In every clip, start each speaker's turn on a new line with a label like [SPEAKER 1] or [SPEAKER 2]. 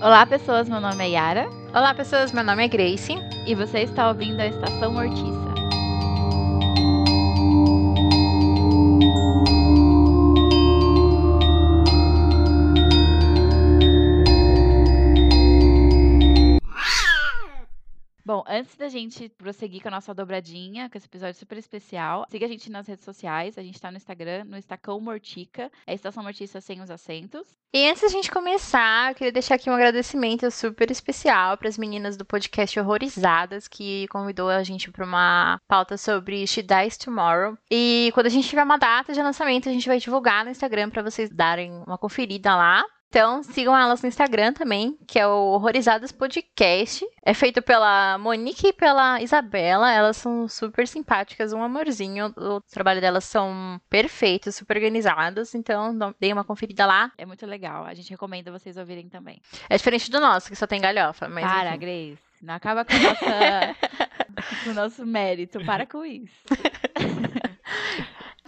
[SPEAKER 1] Olá, pessoas. Meu nome é Yara.
[SPEAKER 2] Olá, pessoas. Meu nome é Grace.
[SPEAKER 1] E você está ouvindo a Estação Mortiça. Antes da gente prosseguir com a nossa dobradinha, com esse episódio super especial, siga a gente nas redes sociais. A gente tá no Instagram, no Estacão Mortica. É Estação Mortiça sem os acentos.
[SPEAKER 2] E antes da gente começar, eu queria deixar aqui um agradecimento super especial para as meninas do podcast Horrorizadas, que convidou a gente para uma pauta sobre She Dies Tomorrow. E quando a gente tiver uma data de lançamento, a gente vai divulgar no Instagram para vocês darem uma conferida lá. Então, sigam elas no Instagram também, que é o Horrorizadas Podcast. É feito pela Monique e pela Isabela. Elas são super simpáticas, um amorzinho. O trabalho delas são perfeitos, super organizados. Então, deem uma conferida lá.
[SPEAKER 1] É muito legal. A gente recomenda vocês ouvirem também.
[SPEAKER 2] É diferente do nosso, que só tem galhofa. Mas,
[SPEAKER 1] Para,
[SPEAKER 2] enfim.
[SPEAKER 1] Grace. Não acaba com, nossa, com o nosso mérito. Para com isso.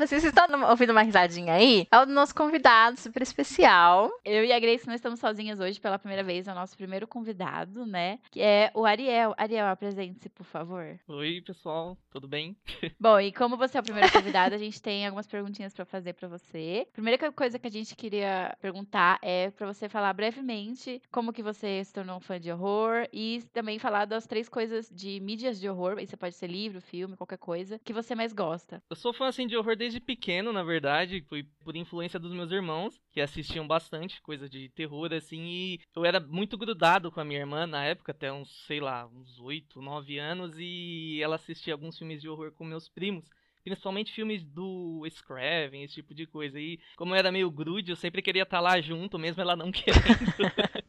[SPEAKER 2] Vocês estão ouvindo uma risadinha aí? É o nosso convidado super especial.
[SPEAKER 1] Eu e a Grace não estamos sozinhas hoje pela primeira vez. É o nosso primeiro convidado, né? Que é o Ariel. Ariel, apresente-se, por favor.
[SPEAKER 3] Oi, pessoal. Tudo bem?
[SPEAKER 1] Bom, e como você é o primeiro convidado, a gente tem algumas perguntinhas para fazer para você. Primeira coisa que a gente queria perguntar é para você falar brevemente como que você se tornou um fã de horror e também falar das três coisas de mídias de horror. Isso pode ser livro, filme, qualquer coisa que você mais gosta.
[SPEAKER 3] Eu sou fã assim de horror desde pequeno, na verdade, foi por influência dos meus irmãos, que assistiam bastante coisa de terror, assim, e eu era muito grudado com a minha irmã na época, até uns, sei lá, uns 8, 9 anos, e ela assistia alguns filmes de horror com meus primos. Principalmente filmes do Scraven, esse tipo de coisa. E como eu era meio grude, eu sempre queria estar lá junto, mesmo ela não querendo.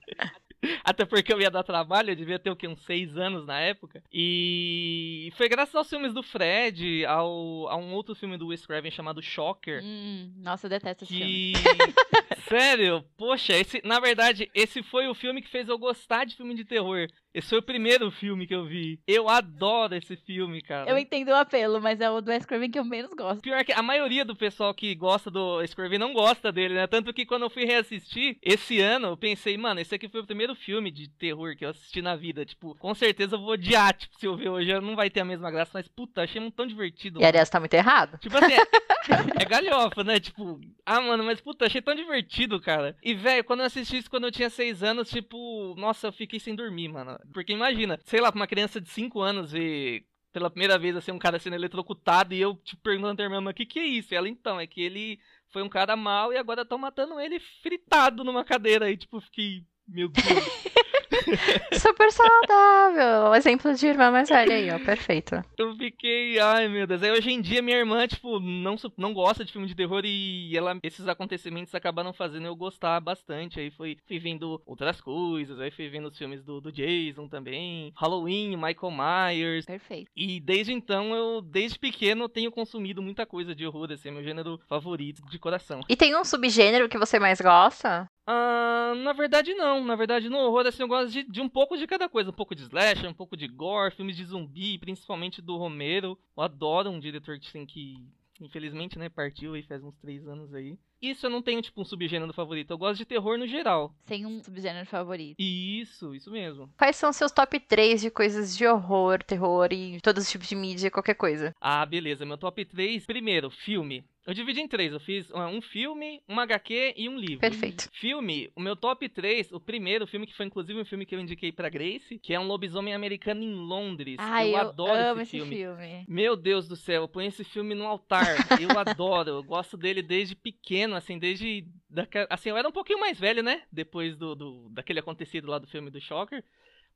[SPEAKER 3] Até porque eu ia dar trabalho, eu devia ter o quê? Uns seis anos na época. E foi graças aos filmes do Fred, ao, a um outro filme do Wes Craven chamado Shocker.
[SPEAKER 1] Hum, nossa, eu detesto esse
[SPEAKER 3] que...
[SPEAKER 1] filme.
[SPEAKER 3] Sério? Poxa, esse, na verdade, esse foi o filme que fez eu gostar de filme de terror. Esse foi o primeiro filme que eu vi. Eu adoro esse filme, cara.
[SPEAKER 1] Eu entendo o apelo, mas é o do Wes Craven que eu menos gosto.
[SPEAKER 3] Pior que a maioria do pessoal que gosta do Wes Craven não gosta dele, né? Tanto que quando eu fui reassistir esse ano, eu pensei, mano, esse aqui foi o primeiro filme de terror que eu assisti na vida. Tipo, com certeza eu vou odiar, tipo, se eu ver hoje não vai ter a mesma graça, mas puta, achei muito tão divertido.
[SPEAKER 2] E aliás, tá muito errado.
[SPEAKER 3] Tipo assim, é, é galhofa, né? Tipo, ah, mano, mas puta, achei tão divertido, cara. E, velho, quando eu assisti isso quando eu tinha seis anos, tipo, nossa, eu fiquei sem dormir, mano. Porque imagina, sei lá, pra uma criança de 5 anos ver pela primeira vez assim um cara sendo eletrocutado e eu tipo perguntando pra minha irmã, o que que é isso? E ela, então, é que ele foi um cara mal e agora estão matando ele fritado numa cadeira aí, tipo, fiquei, meu Deus.
[SPEAKER 2] Super saudável. Um exemplo de irmã mais velha aí, ó. Perfeito.
[SPEAKER 3] Eu fiquei, ai meu Deus. Aí hoje em dia minha irmã, tipo, não, não gosta de filme de terror e ela, esses acontecimentos acabaram fazendo eu gostar bastante. Aí foi, fui vendo outras coisas, aí fui vendo os filmes do, do Jason também, Halloween, Michael Myers.
[SPEAKER 1] Perfeito.
[SPEAKER 3] E desde então eu, desde pequeno, tenho consumido muita coisa de horror, esse é meu gênero favorito de coração.
[SPEAKER 2] E tem um subgênero que você mais gosta?
[SPEAKER 3] Uh, na verdade não, na verdade no horror assim eu gosto de, de, um pouco de cada coisa, um pouco de slasher, um pouco de gore, filmes de zumbi, principalmente do Romero, eu adoro um diretor que, assim, que infelizmente né, partiu aí faz uns três anos aí. Isso eu não tenho tipo um subgênero favorito, eu gosto de terror no geral.
[SPEAKER 1] Sem um subgênero favorito.
[SPEAKER 3] Isso, isso mesmo.
[SPEAKER 2] Quais são seus top 3 de coisas de horror, terror e todos os tipos de mídia, qualquer coisa?
[SPEAKER 3] Ah, beleza, meu top 3, primeiro, filme. Eu dividi em três. Eu fiz um filme, um HQ e um livro.
[SPEAKER 2] Perfeito.
[SPEAKER 3] Filme, o meu top 3, o primeiro filme, que foi inclusive um filme que eu indiquei pra Grace, que é um lobisomem americano em Londres.
[SPEAKER 1] Ai,
[SPEAKER 3] eu,
[SPEAKER 1] eu
[SPEAKER 3] adoro
[SPEAKER 1] amo
[SPEAKER 3] esse,
[SPEAKER 1] esse
[SPEAKER 3] filme.
[SPEAKER 1] filme.
[SPEAKER 3] Meu Deus do céu, eu ponho esse filme no altar. eu adoro. Eu gosto dele desde pequeno, assim, desde. Daquela, assim, eu era um pouquinho mais velho, né? Depois do, do daquele acontecido lá do filme do Shocker.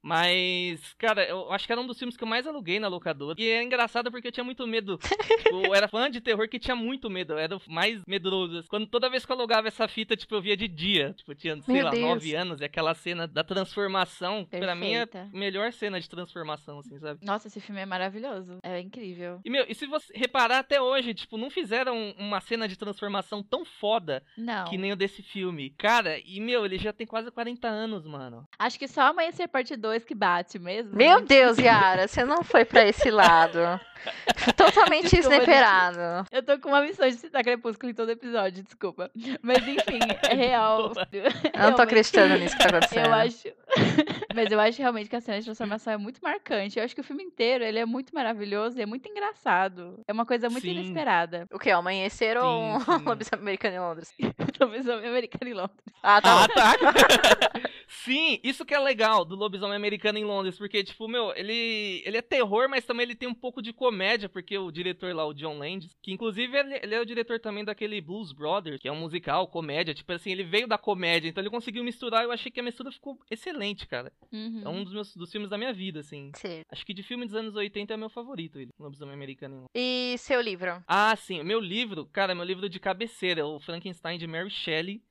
[SPEAKER 3] Mas, cara, eu acho que era um dos filmes que eu mais aluguei na locadora. E é engraçado porque eu tinha muito medo. tipo, eu era fã de terror que tinha muito medo. Eu era o mais medroso. Quando toda vez que eu alugava essa fita, tipo, eu via de dia. Tipo, eu tinha, sei
[SPEAKER 2] Meu
[SPEAKER 3] lá,
[SPEAKER 2] Deus.
[SPEAKER 3] nove anos. E aquela cena da transformação, pra mim é
[SPEAKER 1] Perfeita.
[SPEAKER 3] a melhor cena de transformação, assim, sabe?
[SPEAKER 1] Nossa, esse filme é maravilhoso. É incrível.
[SPEAKER 3] E, meu, e se você reparar até hoje, tipo, não fizeram uma cena de transformação tão foda
[SPEAKER 1] Não.
[SPEAKER 3] que nem o desse filme. Cara, e, meu, ele já tem quase 40 anos, mano.
[SPEAKER 1] Acho que só Amanhecer Parte 2 2 que bate mesmo.
[SPEAKER 2] Meu
[SPEAKER 1] né?
[SPEAKER 2] Deus, Yara, você não foi pra esse lado. Totalmente
[SPEAKER 1] Desculpa, gente.
[SPEAKER 2] inesperado.
[SPEAKER 1] Eu tô com uma missão de citar Crepúsculo em todo episódio, desculpa. Mas enfim, é real.
[SPEAKER 2] Eu não tô acreditando nisso que tá acontecendo.
[SPEAKER 1] Eu acho. Mas eu acho realmente que a cena de transformação é muito marcante. Eu acho que o filme inteiro ele é muito maravilhoso e é muito engraçado. É uma coisa muito
[SPEAKER 3] Sim.
[SPEAKER 1] inesperada.
[SPEAKER 2] O que? Amanhecer ou um
[SPEAKER 3] Sim, sim.
[SPEAKER 2] lobisomem americano em Londres?
[SPEAKER 1] Lobisomem americano em Londres.
[SPEAKER 2] Ah, tá.
[SPEAKER 3] Ah, tá. Sim, isso que é legal do lobisomem americano em Londres, porque, tipo, meu, ele, ele é terror, mas também ele tem um pouco de comédia, porque o diretor lá, o John Landis, que inclusive ele, ele é o diretor também daquele Blues Brothers, que é um musical, comédia, tipo assim, ele veio da comédia, então ele conseguiu misturar, eu achei que a mistura ficou excelente, cara.
[SPEAKER 1] Uhum.
[SPEAKER 3] É um dos meus dos filmes da minha vida, assim.
[SPEAKER 2] Certo.
[SPEAKER 3] Acho que de filme dos anos 80 é meu favorito, ele, Lobisomem Americano.
[SPEAKER 2] E seu livro?
[SPEAKER 3] Ah, sim, o meu livro, cara, meu livro de cabeceira, o Frankenstein de Mary Shelley.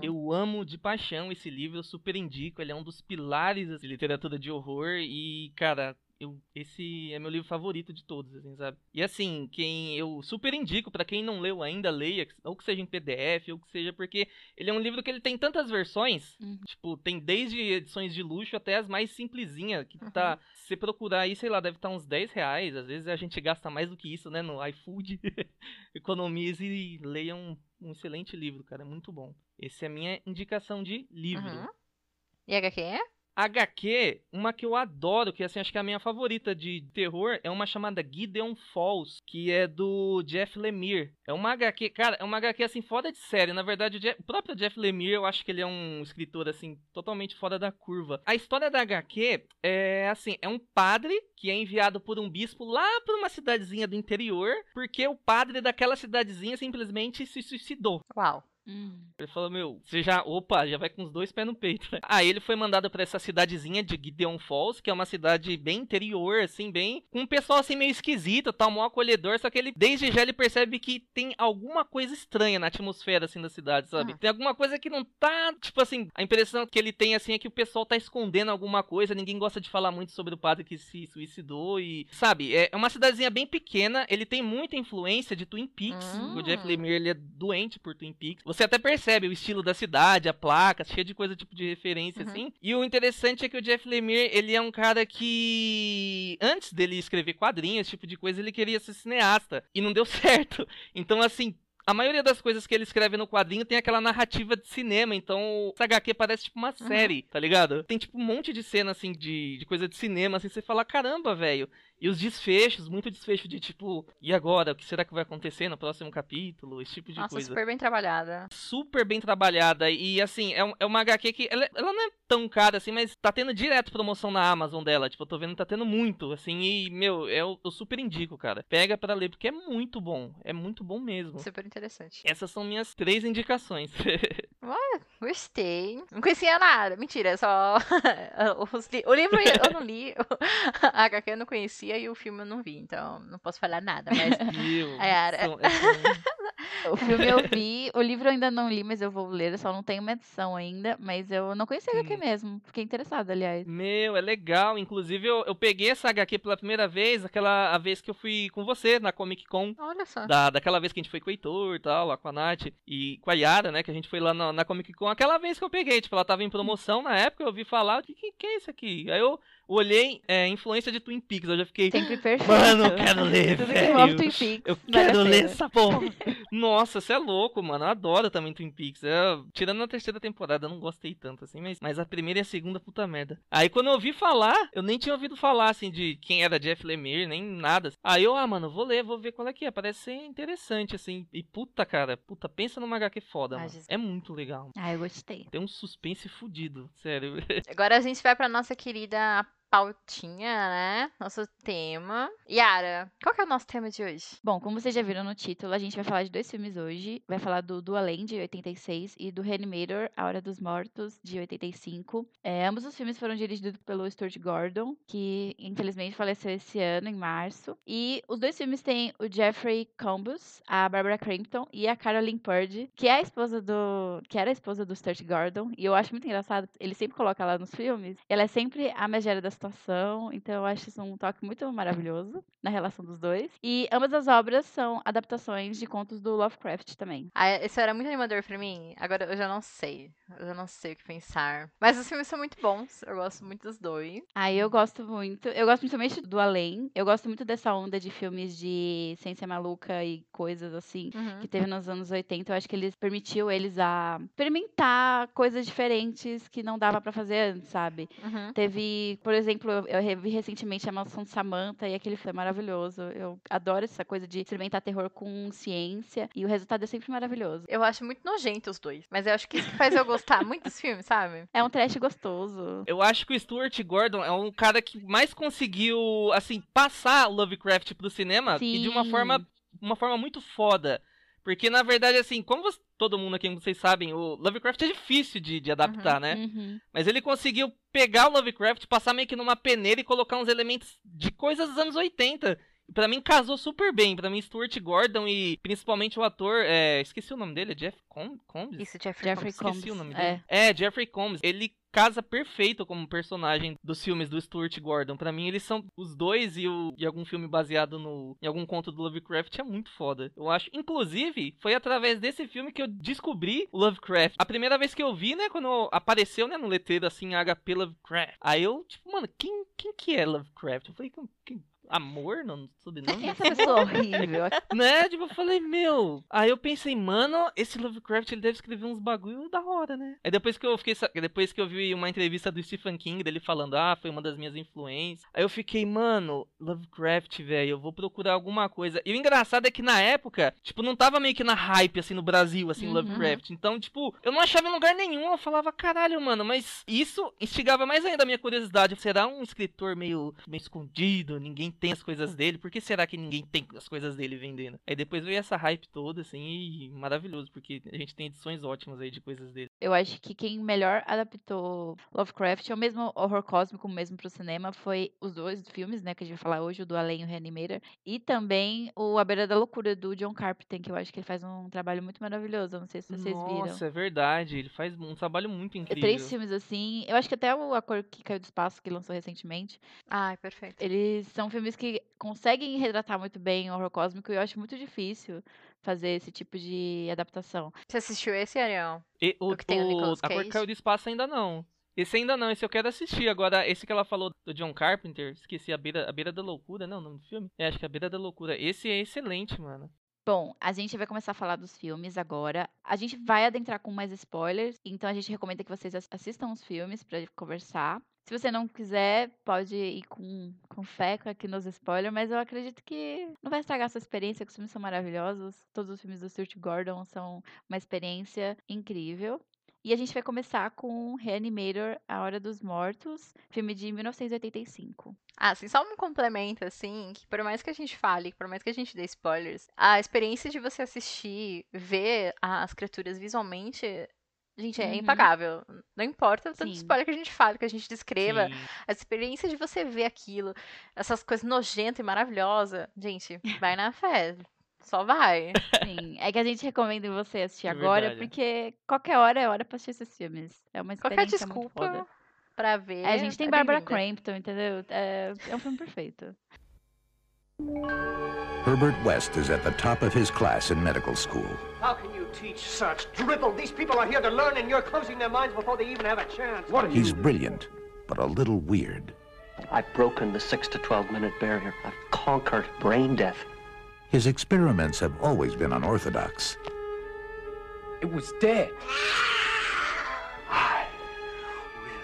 [SPEAKER 3] Eu amo de paixão esse livro, eu super indico. Ele é um dos pilares da literatura de horror e, cara, eu, esse é meu livro favorito de todos, assim, sabe? E assim, quem eu super indico pra quem não leu ainda, leia, ou que seja em PDF, ou que seja porque ele é um livro que ele tem tantas versões,
[SPEAKER 1] Uhum.
[SPEAKER 3] tipo, tem desde edições de luxo até as mais simplesinhas, que
[SPEAKER 2] Uhum.
[SPEAKER 3] tá, se você procurar aí, sei lá, deve estar uns 10 reais, às vezes a gente gasta mais do que isso, né, no iFood. Economize e leia um, um excelente livro, cara, é muito bom. Essa é a minha indicação de livro.
[SPEAKER 2] Uhum. E HQ é?
[SPEAKER 3] HQ, uma que eu adoro, que assim, acho que é a minha favorita de terror, é uma chamada Gideon Falls, que é do Jeff Lemire. É uma HQ, cara, é uma HQ assim, fora de série. Na verdade, o, Jeff- o próprio Jeff Lemire, eu acho que ele é um escritor assim, totalmente fora da curva. A história da HQ é assim, é um padre que é enviado por um bispo lá pra uma cidadezinha do interior, porque o padre daquela cidadezinha simplesmente se suicidou.
[SPEAKER 2] Uau.
[SPEAKER 1] Hum.
[SPEAKER 3] Ele falou, meu, você já, opa, já vai com os dois pés no peito. né? Aí ele foi mandado pra essa cidadezinha de Gideon Falls, que é uma cidade bem interior, assim, bem, com um pessoal assim meio esquisito, tal, mó acolhedor, só que ele, desde já ele percebe que tem alguma coisa estranha na atmosfera, assim, da cidade, sabe?
[SPEAKER 2] Ah.
[SPEAKER 3] Tem alguma coisa que não tá, tipo assim, a impressão que ele tem, assim, é que o pessoal tá escondendo alguma coisa, ninguém gosta de falar muito sobre o padre que se suicidou e, sabe, é é uma cidadezinha bem pequena, ele tem muita influência de Twin Peaks,
[SPEAKER 2] Hum.
[SPEAKER 3] o Jeff Lemire, ele é doente por Twin Peaks. Você até percebe o estilo da cidade, a placa, cheia de coisa tipo de referência
[SPEAKER 2] Uhum.
[SPEAKER 3] assim. E o interessante é que o Jeff Lemire, ele é um cara que antes dele escrever quadrinhos, esse tipo de coisa, ele queria ser cineasta e não deu certo. Então assim, a maioria das coisas que ele escreve no quadrinho tem aquela narrativa de cinema, então essa HQ parece tipo uma série, tá ligado? Tem tipo um monte de cena assim de, de coisa de cinema, assim, você fala, caramba, velho. E os desfechos, muito desfecho de tipo, e agora? O que será que vai acontecer no próximo capítulo? Esse tipo de
[SPEAKER 2] Nossa,
[SPEAKER 3] coisa
[SPEAKER 2] super bem trabalhada.
[SPEAKER 3] super bem trabalhada. E assim, é, um- é uma HQ que. Ela, ela não é tão cara assim, mas tá tendo direto promoção na Amazon dela. Tipo, eu tô vendo que tá tendo muito. Assim, e, meu, eu, eu super indico, cara. Pega pra ler, porque é muito bom. É muito bom mesmo.
[SPEAKER 2] Super interessante.
[SPEAKER 3] Essas são minhas três indicações.
[SPEAKER 2] Gostei. Não conhecia nada. Mentira, só. li- O livro eu não li, a HQ eu não conhecia e o filme eu não vi, então não posso falar nada. Mas
[SPEAKER 3] Meu,
[SPEAKER 2] A Yara.
[SPEAKER 3] são- é são-
[SPEAKER 1] O filme eu vi, o livro eu ainda não li, mas eu vou ler, eu só não tenho uma edição ainda, mas eu não conhecia a HQ
[SPEAKER 3] Hum.
[SPEAKER 1] mesmo. Fiquei interessada, aliás.
[SPEAKER 3] Meu, é legal. Inclusive, eu, eu peguei essa HQ pela primeira vez, aquela a vez que eu fui com você na Comic Con.
[SPEAKER 2] olha só.
[SPEAKER 3] Da, daquela vez que a gente foi com o Heitor e tal, lá com a Nath e com a Yara, né? Que a gente foi lá na, na Comic Con. Aquela vez que eu peguei, tipo, ela tava em promoção na época, eu ouvi falar, o que, que, que é isso aqui? Aí eu olhei, é, influência de Twin Peaks, eu já fiquei,
[SPEAKER 1] Sempre perfeito.
[SPEAKER 3] mano, eu quero ler,
[SPEAKER 1] Tudo que envolve
[SPEAKER 3] velho.
[SPEAKER 1] Twin Peaks.
[SPEAKER 3] Eu quero ler essa porra. Nossa, você é louco, mano. Eu adoro também Twin Peaks. É, tirando a terceira temporada, eu não gostei tanto, assim, mas, mas a primeira e a segunda, puta merda. Aí quando eu ouvi falar, eu nem tinha ouvido falar, assim, de quem era Jeff Lemire, nem nada. Aí eu, ah, mano, vou ler, vou ver qual é que é. Parece ser interessante, assim. E puta, cara, puta, pensa numa HQ foda,
[SPEAKER 2] Ah,
[SPEAKER 3] mano.
[SPEAKER 2] Jesus.
[SPEAKER 3] É muito legal.
[SPEAKER 1] Ah, eu gostei.
[SPEAKER 3] Tem um suspense fudido, sério.
[SPEAKER 2] Agora a gente vai pra nossa querida pautinha, né? Nosso tema. Yara, qual que é o nosso tema de hoje?
[SPEAKER 1] Bom, como vocês já viram no título, a gente vai falar de dois filmes hoje. Vai falar do Dualand, de 86, e do Reanimator, A Hora dos Mortos, de 85. É, ambos os filmes foram dirigidos pelo Stuart Gordon, que infelizmente faleceu esse ano, em março. E os dois filmes têm o Jeffrey Combs, a Barbara Crampton e a Caroline Purdy, que é a esposa do... que era a esposa do Stuart Gordon. E eu acho muito engraçado, ele sempre coloca ela nos filmes. Ela é sempre a megera da situação. Então eu acho isso um toque muito maravilhoso na relação dos dois. E ambas as obras são adaptações de contos do Lovecraft também.
[SPEAKER 2] Ah, esse era muito animador pra mim. Agora eu já não sei. Eu já não sei o que pensar. Mas os filmes são muito bons. Eu gosto muito dos dois.
[SPEAKER 1] Aí eu gosto muito. Eu gosto principalmente do Além. Eu gosto muito dessa onda de filmes de ciência maluca e coisas assim
[SPEAKER 2] Uhum.
[SPEAKER 1] que teve nos anos 80. Eu acho que eles permitiu eles a experimentar coisas diferentes que não dava pra fazer antes, sabe?
[SPEAKER 2] Uhum.
[SPEAKER 1] Teve, por exemplo, eu- eu revi recentemente A de Samantha e aquele filme é maravilhoso. Eu adoro essa coisa de experimentar terror com ciência e o resultado é sempre maravilhoso.
[SPEAKER 2] Eu acho muito nojento os dois. Mas eu acho que isso que faz eu gostar muito dos filmes, sabe?
[SPEAKER 1] É um trash gostoso.
[SPEAKER 3] Eu acho que o Stuart Gordon é um cara que mais conseguiu, assim, passar Lovecraft pro cinema e de uma
[SPEAKER 1] Sim.
[SPEAKER 3] forma, uma forma muito foda. Porque, na verdade, assim, como você- todo mundo aqui, vocês sabem, o Lovecraft é difícil de, de adaptar, né?
[SPEAKER 1] Uhum.
[SPEAKER 3] Mas ele conseguiu pegar o Lovecraft, passar meio que numa peneira e colocar uns elementos de coisas dos anos 80. E Pra mim casou super bem. Pra mim, Stuart Gordon e principalmente o ator. é, esqueci o nome dele, é Jeff Com Combs?
[SPEAKER 2] Isso, Jeffrey,
[SPEAKER 1] Jeffrey
[SPEAKER 2] Combs.
[SPEAKER 3] Esqueci o nome dele. É. Jeffrey Combs. Ele casa perfeito como personagem dos filmes do Stuart Gordon. Pra mim, eles são os dois e, o, e algum filme baseado no, em algum conto do Lovecraft é muito foda. Eu acho. Inclusive, foi através desse filme que eu descobri o Lovecraft. A primeira vez que eu vi, né, quando apareceu, né, no letreiro assim, HP Lovecraft. Aí eu, tipo, mano, quem, quem que é Lovecraft? Eu falei, quem, quem- Amor? Não, sobrenome?
[SPEAKER 1] Quem é essa pessoa horrível?
[SPEAKER 3] né? Tipo, eu falei, meu. Aí eu pensei, mano, esse Lovecraft ele deve escrever uns bagulho da hora, né? Aí depois que eu fiquei. Depois que eu vi uma entrevista do Stephen King dele falando, ah, foi uma das minhas influências. Aí eu fiquei, mano, Lovecraft, velho, eu vou procurar alguma coisa. E o engraçado é que na época, tipo, não tava meio que na hype, assim, no Brasil, assim,
[SPEAKER 1] Uhum.
[SPEAKER 3] Lovecraft. Então, tipo, eu não achava em lugar nenhum. Eu falava, caralho, mano, mas isso instigava mais ainda a minha curiosidade. Será um escritor meio, meio escondido? Ninguém tem as coisas dele? Por que será que ninguém tem as coisas dele vendendo? Aí depois veio essa hype toda, assim, e maravilhoso, porque a gente tem edições ótimas aí de coisas dele.
[SPEAKER 1] Eu acho que quem melhor adaptou Lovecraft, ou mesmo horror cósmico mesmo pro cinema, foi os dois filmes, né, que a gente vai falar hoje, o do Além e o Reanimator, e também o A Beira da Loucura, do John Carpenter, que eu acho que ele faz um trabalho muito maravilhoso, não sei se vocês viram.
[SPEAKER 3] Nossa, é verdade. Ele faz um trabalho muito
[SPEAKER 1] É
[SPEAKER 3] incrível.
[SPEAKER 1] três filmes assim, eu acho que até o A Cor que Caiu do Espaço, que lançou recentemente,
[SPEAKER 2] Ai, perfeito.
[SPEAKER 1] eles são filmes que conseguem retratar muito bem o horror cósmico, e eu acho muito difícil fazer esse tipo de adaptação.
[SPEAKER 2] Você assistiu esse, Ariel?
[SPEAKER 3] E o,
[SPEAKER 2] O que tem o Nicolas
[SPEAKER 3] A Cor
[SPEAKER 2] Cage?
[SPEAKER 3] Caiu do Espaço ainda não. Esse ainda não, esse eu quero assistir. Agora, esse que ela falou do John Carpenter, esqueci, A Beira, a Beira da Loucura, não, o nome do filme? É, acho que é A Beira da Loucura. Esse é excelente, mano.
[SPEAKER 1] Bom, a gente vai começar a falar dos filmes agora. A gente vai adentrar com mais spoilers, então a gente recomenda que vocês ass- assistam os filmes pra conversar. Se você não quiser, pode ir com, com fé aqui nos spoilers, mas eu acredito que não vai estragar sua experiência, que os filmes são maravilhosos. Todos os filmes do Stuart Gordon são uma experiência incrível. E a gente vai começar com Reanimator, A Hora dos Mortos, filme de 1985.
[SPEAKER 2] Ah, assim, só um complemento, assim, que por mais que a gente fale, por mais que a gente dê spoilers, a experiência de você assistir, ver as criaturas visualmente, gente, é
[SPEAKER 1] Uhum.
[SPEAKER 2] impagável. Não importa o tanto de
[SPEAKER 1] Sim.
[SPEAKER 2] spoiler que a gente fale, que a gente descreva,
[SPEAKER 3] Sim.
[SPEAKER 2] a experiência de você ver aquilo, essas coisas nojentas e maravilhosas, gente, vai na fé. Só vai.
[SPEAKER 1] Sim, é que a gente recomenda você assistir
[SPEAKER 3] É
[SPEAKER 1] agora,
[SPEAKER 3] verdade.
[SPEAKER 1] porque qualquer hora é hora pra assistir esses filmes. É uma
[SPEAKER 2] Qualquer
[SPEAKER 1] experiência muito
[SPEAKER 2] desculpa
[SPEAKER 1] foda.
[SPEAKER 2] pra ver.
[SPEAKER 1] É, a gente tem
[SPEAKER 2] é
[SPEAKER 1] Barbara. Crampton, entendeu? É, é um filme perfeito.
[SPEAKER 4] Herbert West is at the top of his class in medical school.
[SPEAKER 5] How can you teach such dribble? These people are here to learn, and you're closing their minds before they even have a chance. What are
[SPEAKER 4] He's brilliant, but a little weird.
[SPEAKER 6] I've broken the 6 to 12 minute barrier. I've conquered brain death.
[SPEAKER 4] His experiments have always been unorthodox.
[SPEAKER 5] It was dead.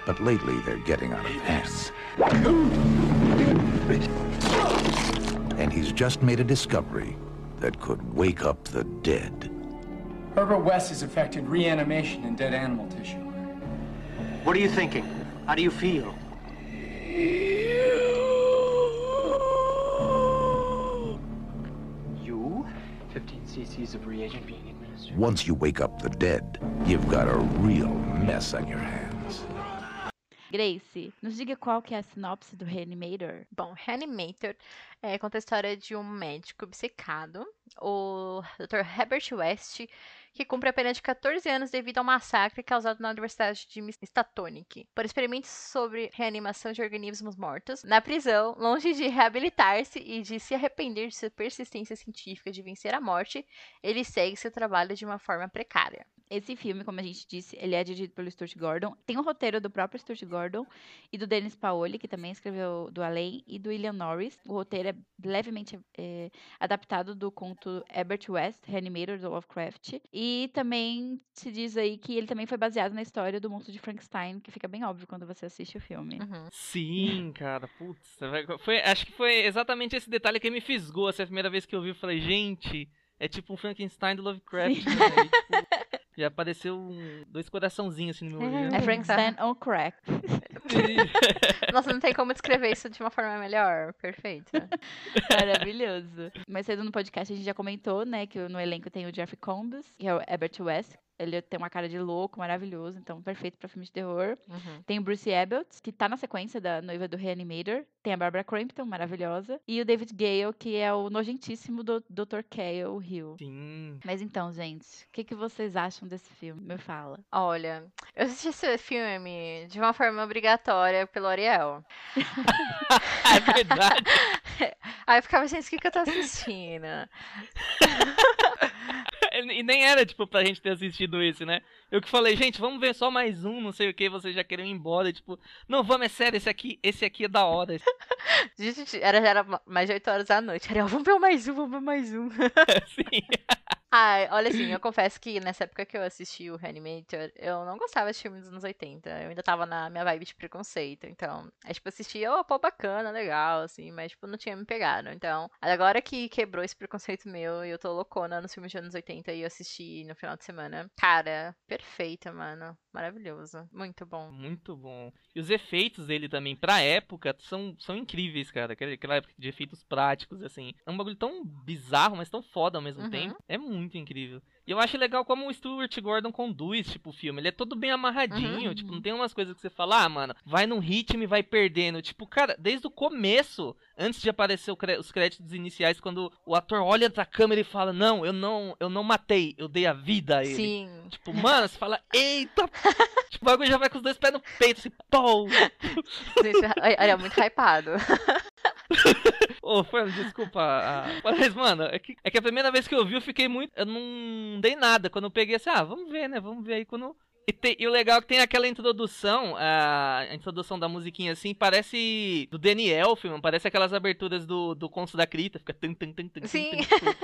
[SPEAKER 4] But lately they're getting out of hand. And he's just made a discovery that could wake up the dead.
[SPEAKER 7] Herbert West has affected reanimation in dead animal tissue.
[SPEAKER 6] What are you thinking? How do you feel? You?
[SPEAKER 7] 15 cc's of reagent being administered.
[SPEAKER 4] Once you wake up the dead, you've got a real mess on your hands.
[SPEAKER 1] Grace, nos diga qual que é a sinopse do Reanimator.
[SPEAKER 2] Bom, Reanimator é, conta a história de um médico obcecado, o Dr. Herbert West, que cumpre a pena de 14 anos devido ao massacre causado na Universidade de Statonic por experimentos sobre reanimação de organismos mortos. Na prisão, longe de reabilitar-se e de se arrepender de sua persistência científica de vencer a morte, ele segue seu trabalho de uma forma precária.
[SPEAKER 1] Esse filme, como a gente disse, ele é dirigido pelo Stuart Gordon. Tem o roteiro do próprio Stuart Gordon e do Dennis Paoli, que também escreveu do Além, e do William Norris. O roteiro é levemente é, adaptado do conto Herbert West, Reanimator, do Lovecraft. E também se diz aí que ele também foi baseado na história do monstro de Frankenstein, que fica bem óbvio quando você assiste o filme.
[SPEAKER 2] Uhum.
[SPEAKER 3] Sim, cara, putz. Foi, acho que foi exatamente esse detalhe que me fisgou. Essa é a primeira vez que eu vi, eu falei, gente, é tipo um Frankenstein do Lovecraft, né? E, tipo, já apareceu um, dois coraçãozinhos assim no meu olho.
[SPEAKER 1] É Frankenstein on crack.
[SPEAKER 2] Nossa, não tem como descrever isso de uma forma melhor. Perfeito.
[SPEAKER 1] Maravilhoso. Mais cedo no podcast a gente já comentou, né, que no elenco tem o Jeff Combs, que é o Herbert West, ele tem uma cara de louco, maravilhoso, então perfeito pra filme de terror.
[SPEAKER 2] Uhum.
[SPEAKER 1] Tem o Bruce Abbott, que tá na sequência da noiva do Reanimator. Tem a Barbara Crampton, maravilhosa. E o David Gale, que é o nojentíssimo do Dr. Cale Hill.
[SPEAKER 3] Sim.
[SPEAKER 1] Mas então, gente, o que, que vocês acham desse filme? Me fala.
[SPEAKER 2] Olha, eu assisti esse filme de uma forma obrigatória pelo Ariel.
[SPEAKER 3] é verdade.
[SPEAKER 2] Aí eu ficava, gente, o que, que eu tô assistindo?
[SPEAKER 3] E nem era, tipo, pra gente ter assistido esse, né? Eu que falei, gente, vamos ver só mais um, não sei o que, vocês já queriam ir embora. Tipo, não, vamos, é sério, esse aqui, esse aqui é da hora.
[SPEAKER 2] Gente, era, já era mais de 8 horas da noite. Ariel, vamos ver mais um, vamos ver mais um.
[SPEAKER 3] Sim.
[SPEAKER 2] Ai, olha assim, eu confesso que nessa época que eu assisti o Reanimator, eu não gostava de filmes dos anos 80. Eu ainda tava na minha vibe de preconceito. Então, é tipo, assistia, oh, pô, bacana, legal, assim, mas tipo, não tinha me pegado. Então, agora que quebrou esse preconceito meu e eu tô loucona nos filmes dos anos 80 e eu assisti no final de semana. Cara, perfeita, mano. Maravilhoso. Muito bom.
[SPEAKER 3] Muito bom. E os efeitos dele também, pra época, são, são incríveis, cara. Aquela época de efeitos práticos, assim. É um bagulho tão bizarro, mas tão foda ao mesmo
[SPEAKER 2] Uhum.
[SPEAKER 3] tempo. É muito incrível. E eu acho legal como o Stuart Gordon conduz, tipo, o filme. Ele é todo bem amarradinho.
[SPEAKER 2] Uhum.
[SPEAKER 3] Tipo, não tem umas coisas que você fala, ah, mano, vai num ritmo e vai perdendo. Tipo, cara, desde o começo, antes de aparecer os créditos iniciais, quando o ator olha pra câmera e fala, não, eu não, eu não matei, eu dei a vida a ele.
[SPEAKER 2] Sim.
[SPEAKER 3] Tipo, mano, você fala, eita! tipo, o bagulho já vai com os dois pés no peito, assim, pô!
[SPEAKER 2] Gente, Ariel, muito hypado.
[SPEAKER 3] Ô, Fran, desculpa. ah, Mas, mano, é que, é que a primeira vez que eu vi, eu fiquei muito. Eu não dei nada. Quando eu peguei assim, ah, vamos ver, né? Vamos ver aí quando. E, e o legal é que tem aquela introdução, a, a introdução da musiquinha assim, parece do Danny Elfman, parece aquelas aberturas do, do Conto da Crita, fica tum, tum, tum, tum,
[SPEAKER 2] Sim.
[SPEAKER 3] tum, tum.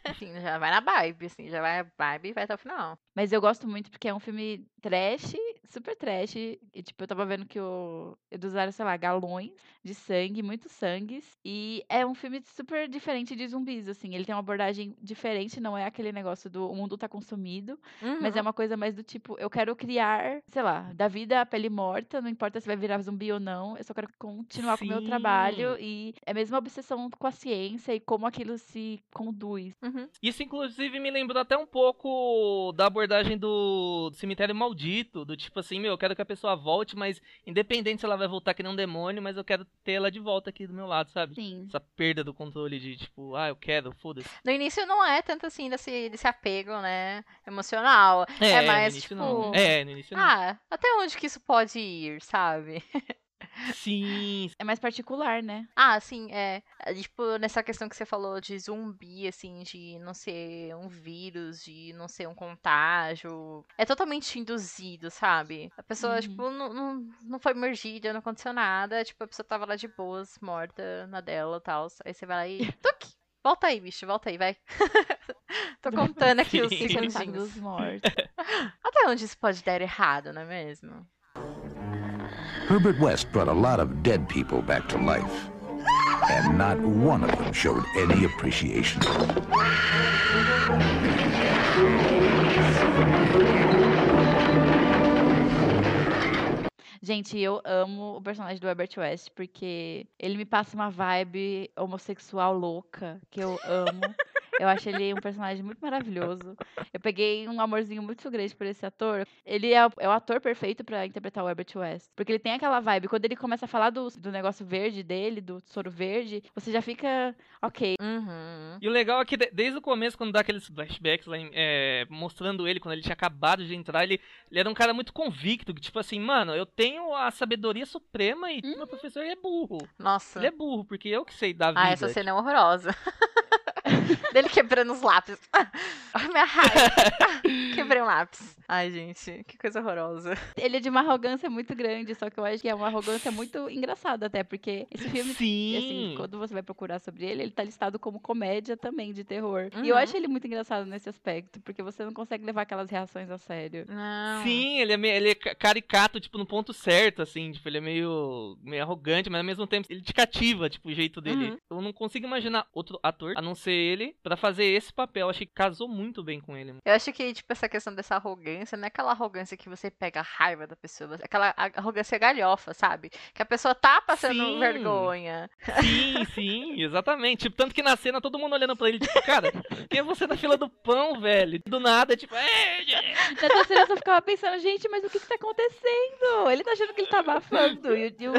[SPEAKER 2] Assim, já vai na vibe, assim, já vai a vibe e vai até o final.
[SPEAKER 1] Mas eu gosto muito porque é um filme trash, super trash. E, tipo, eu tava vendo que o, eles usaram, sei lá, galões de sangue, muitos sangues. E é um filme super diferente de zumbis, assim. Ele tem uma abordagem diferente, não é aquele negócio do o mundo tá consumido. Mas é
[SPEAKER 2] Uhum.
[SPEAKER 1] uma coisa mais do tipo, eu quero criar, sei lá, da vida a pele morta, não importa se vai virar zumbi ou não, eu só quero continuar com o meu
[SPEAKER 3] Sim.
[SPEAKER 1] trabalho. E é mesmo a obsessão com a ciência e como aquilo se conduz.
[SPEAKER 2] Uhum.
[SPEAKER 3] Isso, inclusive, me lembrou até um pouco da abordagem do cemitério maldito. Do tipo assim, meu, eu quero que a pessoa volte, mas independente se ela vai voltar que nem um demônio, mas eu quero ter ela de volta aqui do meu lado, sabe?
[SPEAKER 1] Sim.
[SPEAKER 3] Essa perda do controle de, tipo, ah, eu quero, foda-se.
[SPEAKER 2] No início não é tanto assim desse, desse apego, né? Emocional. É,
[SPEAKER 3] no
[SPEAKER 2] mais
[SPEAKER 3] início
[SPEAKER 2] tipo.
[SPEAKER 3] não. É, no início não.
[SPEAKER 2] Ah, até onde que isso pode ir, sabe?
[SPEAKER 3] Sim,
[SPEAKER 1] É mais particular, né?
[SPEAKER 2] Ah, sim, é. É, Tipo, nessa questão que você falou de zumbi, assim, de não ser um vírus, de não ser um contágio. É totalmente induzido, sabe? A pessoa,
[SPEAKER 1] Uhum.
[SPEAKER 2] tipo, não, não, não foi mordida, não aconteceu nada. Tipo, a pessoa tava lá de boas, morta na dela e tal. Aí você vai lá e. Tuque! Volta aí, bicho, volta aí, vai. Tô contando aqui os segundinhos. Até onde isso pode dar errado, não é mesmo?
[SPEAKER 4] Herbert West brought a lot of dead people back to life. And not one of them showed any appreciation.
[SPEAKER 1] Gente, eu amo o personagem do Herbert West, porque ele me passa uma vibe homossexual louca, que eu amo. Eu acho ele um personagem muito maravilhoso. Eu peguei um amorzinho muito grande por esse ator. Ele é, o- é o ator perfeito pra interpretar o Herbert West. Porque ele tem aquela vibe. Quando ele começa a falar do, do negócio verde dele, do soro verde, você já fica ok.
[SPEAKER 2] Uhum.
[SPEAKER 3] E o legal é que de- desde o começo, quando dá aqueles flashbacks lá, é, mostrando ele, quando ele tinha acabado de entrar, ele, ele era um cara muito convicto, que tipo assim, mano, eu tenho a sabedoria suprema e meu professor é burro.
[SPEAKER 2] Nossa.
[SPEAKER 3] Ele é burro, porque eu que sei da vida.
[SPEAKER 2] Ah, essa cena é horrorosa. Dele quebrando os lápis. Ai, minha raiva. Quebrei um lápis. Ai, gente, que coisa horrorosa.
[SPEAKER 1] Ele é de uma arrogância muito grande, só que eu acho que é uma arrogância muito engraçada até, porque esse filme
[SPEAKER 3] Sim.
[SPEAKER 1] assim, quando você vai procurar sobre ele, ele tá listado como comédia também, de terror. E eu
[SPEAKER 2] Uhum.
[SPEAKER 1] acho ele muito engraçado nesse aspecto, porque você não consegue levar aquelas reações a sério.
[SPEAKER 2] Não.
[SPEAKER 3] Sim, ele é, meio, ele é ca- caricato, tipo, no ponto certo, assim, tipo, ele é meio, meio arrogante, mas ao mesmo tempo ele te cativa, tipo, o jeito dele.
[SPEAKER 2] Uhum.
[SPEAKER 3] Eu não consigo imaginar outro ator, a não ser ele, pra fazer esse papel. Achei que casou muito bem com ele.
[SPEAKER 2] Eu acho que, tipo, essa questão dessa arrogância não é aquela arrogância que você pega a raiva da pessoa, aquela arrogância galhofa, sabe? Que a pessoa tá passando
[SPEAKER 3] Sim.
[SPEAKER 2] vergonha.
[SPEAKER 3] Sim, sim, exatamente. Tipo, tanto que na cena todo mundo olhando pra ele, tipo, cara, quem é você na fila do pão, velho? Do nada, tipo, é, é.
[SPEAKER 1] Na terceira eu ficava pensando, gente, mas o que que tá acontecendo? Ele tá achando que ele tá abafando. E, o- e o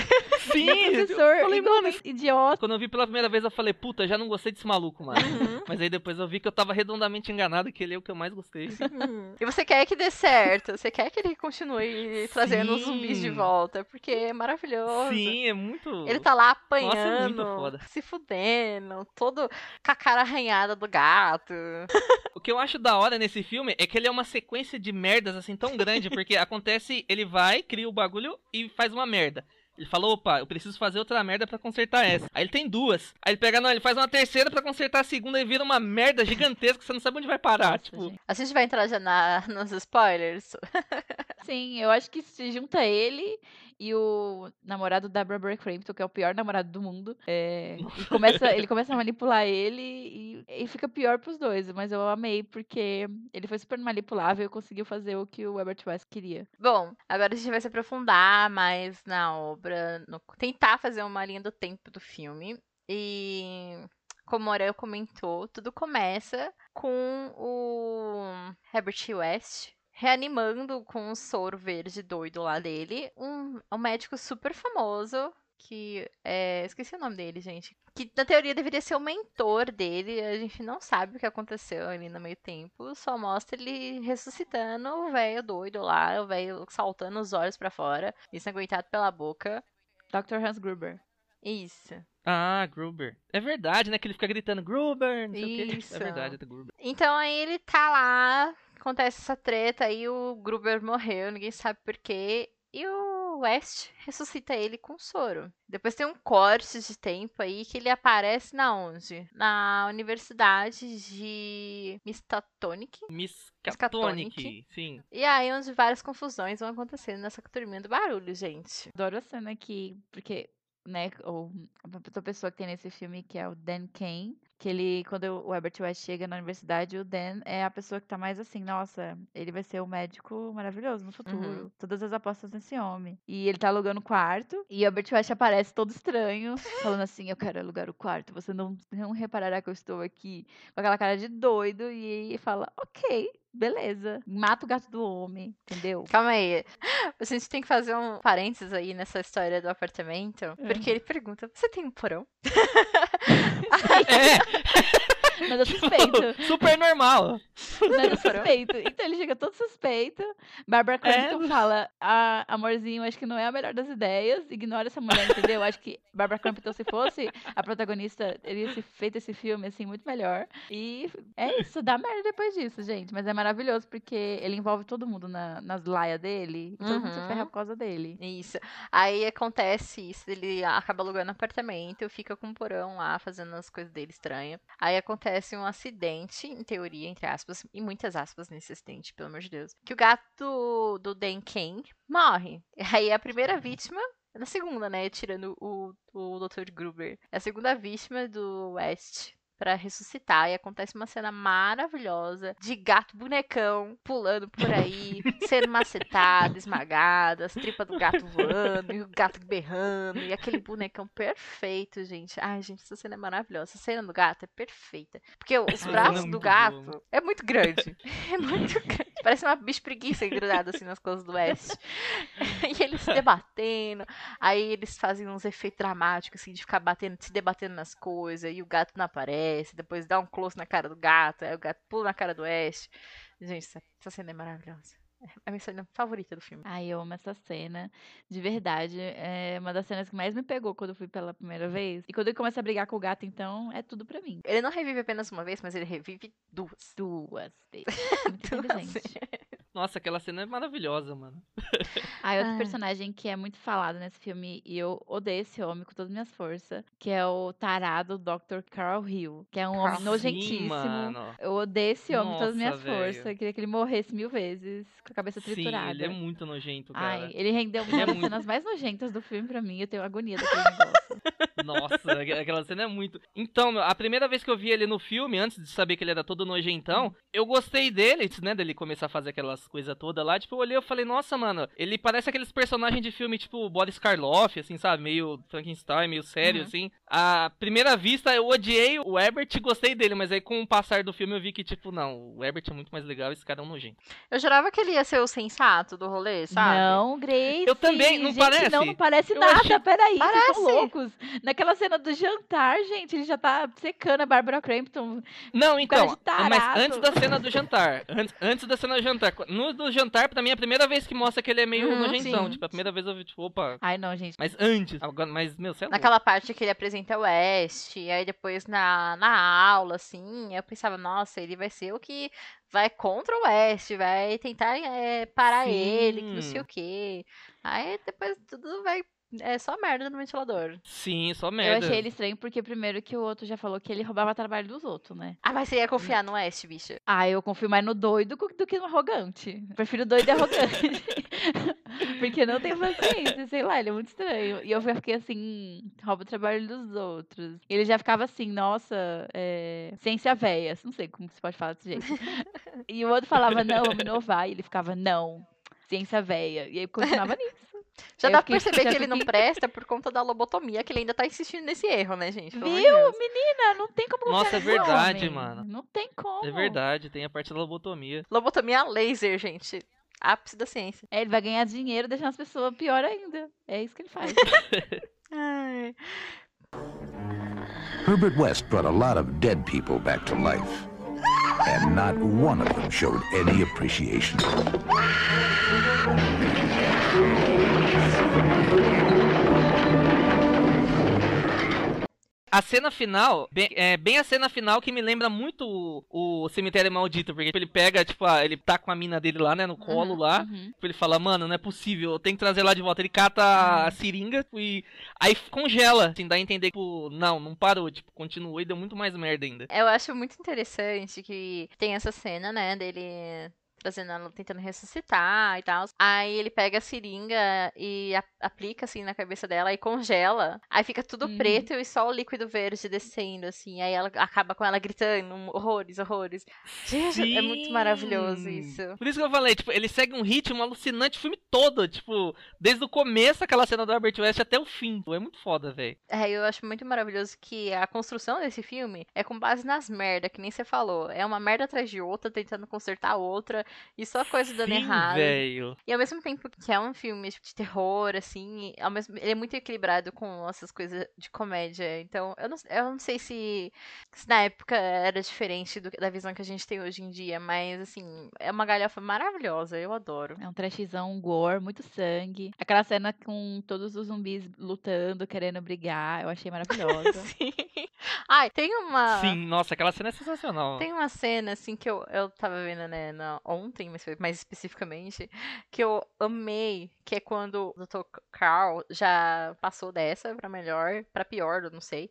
[SPEAKER 3] sim.
[SPEAKER 1] e o professor,
[SPEAKER 3] eu falei, mano,
[SPEAKER 1] idiota.
[SPEAKER 3] Quando eu vi pela primeira vez, eu falei, puta, já não gostei desse maluco, mano.
[SPEAKER 2] Uhum.
[SPEAKER 3] Mas aí depois eu vi que eu tava redondamente enganado, que ele é o que eu mais gostei.
[SPEAKER 2] E você quer que dê certo, você quer que ele continue trazendo os zumbis de
[SPEAKER 3] Sim.
[SPEAKER 2] volta, porque é maravilhoso.
[SPEAKER 3] Sim, é muito.
[SPEAKER 2] Ele tá lá
[SPEAKER 3] Nossa,
[SPEAKER 2] apanhando,
[SPEAKER 3] é muito foda.
[SPEAKER 2] se fudendo, todo com a cara arranhada do gato.
[SPEAKER 3] O que eu acho da hora nesse filme é que ele é uma sequência de merdas assim tão grande, porque acontece, ele vai, cria o bagulho e faz uma merda. Ele falou, opa, eu preciso fazer outra merda pra consertar essa. Aí ele tem duas. Aí ele pega, não, ele faz uma terceira pra consertar a segunda e vira uma merda gigantesca que você não sabe onde vai parar.
[SPEAKER 1] Nossa,
[SPEAKER 3] tipo,
[SPEAKER 1] gente.
[SPEAKER 2] A gente vai entrar já na, nos spoilers.
[SPEAKER 1] Sim, eu acho que se junta ele e o namorado da Barbara Crampton, que é o pior namorado do mundo. é, começa, ele começa a manipular ele e, e fica pior pros dois. Mas eu amei porque ele foi super manipulável e conseguiu fazer o que o Herbert West queria.
[SPEAKER 2] Bom, agora a gente vai se aprofundar mais na obra, no- tentar fazer uma linha do tempo do filme. E como a Aurel comentou, tudo começa com o Herbert West reanimando com um soro verde doido lá dele, um, um médico super famoso que é, esqueci o nome dele, gente. Que na teoria deveria ser o mentor dele. A gente não sabe o que aconteceu ali no meio tempo. Só mostra ele ressuscitando o velho doido lá, o velho saltando os olhos pra fora, ensanguentado pela boca.
[SPEAKER 1] Dr. Hans Gruber.
[SPEAKER 2] Isso.
[SPEAKER 3] ah, Gruber. É verdade, né? Que ele fica gritando, Gruber, não sei o quê.
[SPEAKER 2] Isso.
[SPEAKER 3] É verdade, é do Gruber.
[SPEAKER 2] Então aí ele tá lá, acontece essa treta, aí o Gruber morreu, ninguém sabe por quê. E o West ressuscita ele com soro. Depois tem um corte de tempo aí que ele aparece na onde? Na Universidade de Mistatonic.
[SPEAKER 3] Miskatonic,
[SPEAKER 2] Miskatonic.
[SPEAKER 3] sim.
[SPEAKER 2] E aí onde várias confusões vão acontecendo nessa turminha do barulho, gente.
[SPEAKER 1] Adoro a cena aqui, porque, né, o, a outra pessoa que tem nesse filme, que é o Dan Kane, que ele, quando o Herbert West chega na universidade, o Dan é a pessoa que tá mais assim, nossa, ele vai ser o médico maravilhoso no futuro. Todas as apostas nesse homem. E ele tá alugando o quarto, e o Herbert West aparece todo estranho, falando assim, eu quero alugar o quarto, você não, não reparará que eu estou aqui. Com aquela cara de doido, e fala, ok, beleza. Mata o gato do homem, entendeu?
[SPEAKER 2] Calma aí. A gente tem que fazer um parênteses aí nessa história do apartamento. Porque ele pergunta: Você tem um porão?
[SPEAKER 3] É,
[SPEAKER 1] Mas eu suspeito.
[SPEAKER 3] super normal.
[SPEAKER 1] Era suspeito. Então ele chega todo suspeito. Barbara Crampton fala: ah, Amorzinho, acho que não é a melhor das ideias. Ignora essa mulher, entendeu? Acho que Barbara Crampton, se fosse a protagonista, teria se feito esse filme assim muito melhor. E é isso, dá merda depois disso, gente. Mas é maravilhoso porque ele envolve todo mundo na, nas laias dele. E todo mundo se
[SPEAKER 2] Uhum.
[SPEAKER 1] ferra por causa dele.
[SPEAKER 2] Isso. Aí acontece isso, ele acaba alugando apartamento, fica com um porão lá, fazendo as coisas dele estranhas. Aí acontece um acidente, em teoria, entre aspas, e muitas aspas nesse acidente, pelo amor de Deus. Que o gato do, Dan Kane morre. Aí a primeira vítima, na segunda, né, tirando o, o Dr. Gruber, é a segunda vítima do West. Pra ressuscitar. E acontece uma cena maravilhosa de gato bonecão pulando por aí, sendo macetado, esmagado, as tripas do gato voando, e o gato berrando, e aquele bonecão perfeito, gente. Ai, gente, essa cena é maravilhosa. Essa cena do gato é perfeita. Porque os
[SPEAKER 3] é
[SPEAKER 2] braços do gato é muito grande. É muito grande. Parece uma bicho preguiça grudada assim nas coisas do West. E eles se debatendo. Aí eles fazem uns efeitos dramáticos, assim, de ficar batendo, se debatendo nas coisas, e o gato não aparece, depois dá um close na cara do gato, aí o gato pula na cara do West. Gente, essa, essa cena é maravilhosa. É a minha cena favorita do filme.
[SPEAKER 1] Ai, eu amo essa cena. De verdade. É uma das cenas que mais me pegou quando eu fui pela primeira vez. E quando ele começa a brigar com o gato, então, é tudo pra mim.
[SPEAKER 2] Ele não revive apenas uma vez, mas ele revive duas.
[SPEAKER 1] Duas vezes. Muito
[SPEAKER 2] Duas
[SPEAKER 1] inteligente.
[SPEAKER 3] Nossa, aquela cena é maravilhosa, mano.
[SPEAKER 1] Ah, outro
[SPEAKER 2] Ah.
[SPEAKER 1] personagem que é muito falado nesse filme, e eu odeio esse homem com todas as minhas forças, que é o tarado Dr. Carl Hill, que é um homem
[SPEAKER 2] Sim,
[SPEAKER 1] nojentíssimo.
[SPEAKER 3] mano.
[SPEAKER 1] Eu odeio esse homem com todas as minhas
[SPEAKER 3] Nossa,
[SPEAKER 1] forças. Queria que ele morresse mil vezes, com a cabeça
[SPEAKER 3] Sim,
[SPEAKER 1] triturada.
[SPEAKER 3] ele é muito nojento, cara.
[SPEAKER 1] Ai, ele rendeu
[SPEAKER 3] Ele
[SPEAKER 1] uma
[SPEAKER 3] é
[SPEAKER 1] das
[SPEAKER 3] muito-
[SPEAKER 1] cenas mais nojentas do filme pra mim. Eu tenho agonia daquele negócio.
[SPEAKER 3] Nossa, aqu- aquela cena é muito. Então, a primeira vez que eu vi ele no filme, antes de saber que ele era todo nojentão, eu gostei dele, né? Dele começar a fazer aquelas coisas todas lá. Tipo, eu olhei e falei, nossa, mano, ele parece aqueles personagens de filme, tipo, Boris Karloff, assim, sabe? Meio Frankenstein, meio sério,
[SPEAKER 1] Uhum.
[SPEAKER 3] assim. À primeira vista, eu odiei o Herbert e gostei dele, mas aí com o passar do filme eu vi que, tipo, não, o Herbert é muito mais legal, esse cara é um nojento.
[SPEAKER 2] Eu jurava que ele ia ser o sensato do rolê, sabe?
[SPEAKER 1] Não, Grace.
[SPEAKER 3] Eu também, não
[SPEAKER 1] gente,
[SPEAKER 3] parece?
[SPEAKER 1] Não, não parece
[SPEAKER 3] Eu
[SPEAKER 1] nada.
[SPEAKER 3] achei-
[SPEAKER 1] Peraí, vocês
[SPEAKER 2] Parece.
[SPEAKER 1] são loucos. Naquela cena do jantar, gente, ele já tá secando a Barbara Crampton.
[SPEAKER 3] Não, então, mas antes da cena do jantar. Antes, antes da cena do jantar. No do jantar, pra mim, é a primeira vez que mostra que ele é meio
[SPEAKER 2] Uhum,
[SPEAKER 3] nojentão.
[SPEAKER 2] sim.
[SPEAKER 3] Tipo, a primeira vez eu vi, tipo, opa.
[SPEAKER 1] Ai, não, gente.
[SPEAKER 3] Mas antes. Mas, meu, você é louco.
[SPEAKER 2] Naquela parte que ele apresenta o West, e aí depois na, na aula, assim, eu pensava, nossa, ele vai ser o que vai contra o West, vai tentar é, parar ele, que não sei
[SPEAKER 3] Sim.
[SPEAKER 2] o quê. Aí depois tudo vai. É só merda no ventilador.
[SPEAKER 3] Sim, só
[SPEAKER 1] Eu
[SPEAKER 3] merda.
[SPEAKER 1] achei ele estranho porque, primeiro, que o outro já falou que ele roubava trabalho dos outros, né?
[SPEAKER 2] Ah, mas você ia confiar no West, bicha?
[SPEAKER 1] Ah, eu confio mais no doido do que no arrogante. Prefiro doido e arrogante. porque não tem paciência, sei lá, ele é muito estranho. E eu fiquei assim, "Hum, rouba o trabalho dos outros. Ele já ficava assim, nossa, é... ciência véia. Não sei como se pode falar desse jeito. e o outro falava, não, vamos inovar. E ele ficava, não, ciência véia. E aí continuava nisso.
[SPEAKER 2] Já
[SPEAKER 1] Eu
[SPEAKER 2] dá pra perceber que ele não presta por conta da lobotomia, que ele ainda tá insistindo nesse erro, né, gente? Pelo
[SPEAKER 1] Viu,
[SPEAKER 2] Deus.
[SPEAKER 1] menina? Não tem como
[SPEAKER 3] Nossa, é verdade,
[SPEAKER 1] homem.
[SPEAKER 3] mano.
[SPEAKER 1] Não tem como.
[SPEAKER 3] É verdade, tem a parte da lobotomia.
[SPEAKER 2] Lobotomia laser, gente. Ápice da ciência.
[SPEAKER 1] É, ele vai ganhar dinheiro deixando as pessoas pior ainda. É isso que ele faz.
[SPEAKER 2] Ai.
[SPEAKER 4] Herbert West brought a lot of dead people back to life. And not one of them showed any appreciation.
[SPEAKER 3] A cena final, bem, é bem a cena final que me lembra muito o, o Cemitério Maldito, porque ele pega, tipo, ah, ele tá com a mina dele lá, né, no colo lá,
[SPEAKER 1] Uhum.
[SPEAKER 3] ele fala, mano, não é possível, eu tenho que trazer lá de volta. Ele cata a seringa e aí congela, assim, dá a entender, tipo, não, não parou, tipo, continuou e deu muito mais merda ainda.
[SPEAKER 2] Eu acho muito interessante que tem essa cena, né, dele trazendo ela, tentando ressuscitar e tal. Aí ele pega a seringa e a- aplica assim na cabeça dela e congela. Aí fica tudo
[SPEAKER 1] Uhum.
[SPEAKER 2] preto e só o líquido verde descendo, assim. Aí ela acaba com ela gritando, horrores, horrores. Gente, é muito maravilhoso isso.
[SPEAKER 3] Por isso que eu falei, tipo, ele segue um ritmo alucinante o filme todo, tipo, desde o começo, aquela cena do Albert West até o fim. É muito foda, velho.
[SPEAKER 2] É, eu acho muito maravilhoso que a construção desse filme é com base nas merda, que nem você falou. É uma merda atrás de outra, tentando consertar a outra, e só coisa dando
[SPEAKER 3] Sim,
[SPEAKER 2] errado.
[SPEAKER 3] velho.
[SPEAKER 2] E ao mesmo tempo que é um filme de terror, assim, ao mesmo, ele é muito equilibrado com essas coisas de comédia. Então, eu não, eu não sei se, se na época era diferente do- da visão que a gente tem hoje em dia, mas, assim, é uma galhofa maravilhosa, eu adoro.
[SPEAKER 1] É um trashzão, um gore, muito sangue. Aquela cena com todos os zumbis lutando, querendo brigar, eu achei maravilhosa.
[SPEAKER 2] Sim. Ai, tem uma.
[SPEAKER 3] Sim, nossa, aquela cena é sensacional.
[SPEAKER 2] Tem uma cena, assim, que eu, eu tava vendo, né, na- ontem, mas foi mais especificamente, que eu amei, que é quando o Dr. Carl já passou dessa pra melhor, pra pior, eu não sei.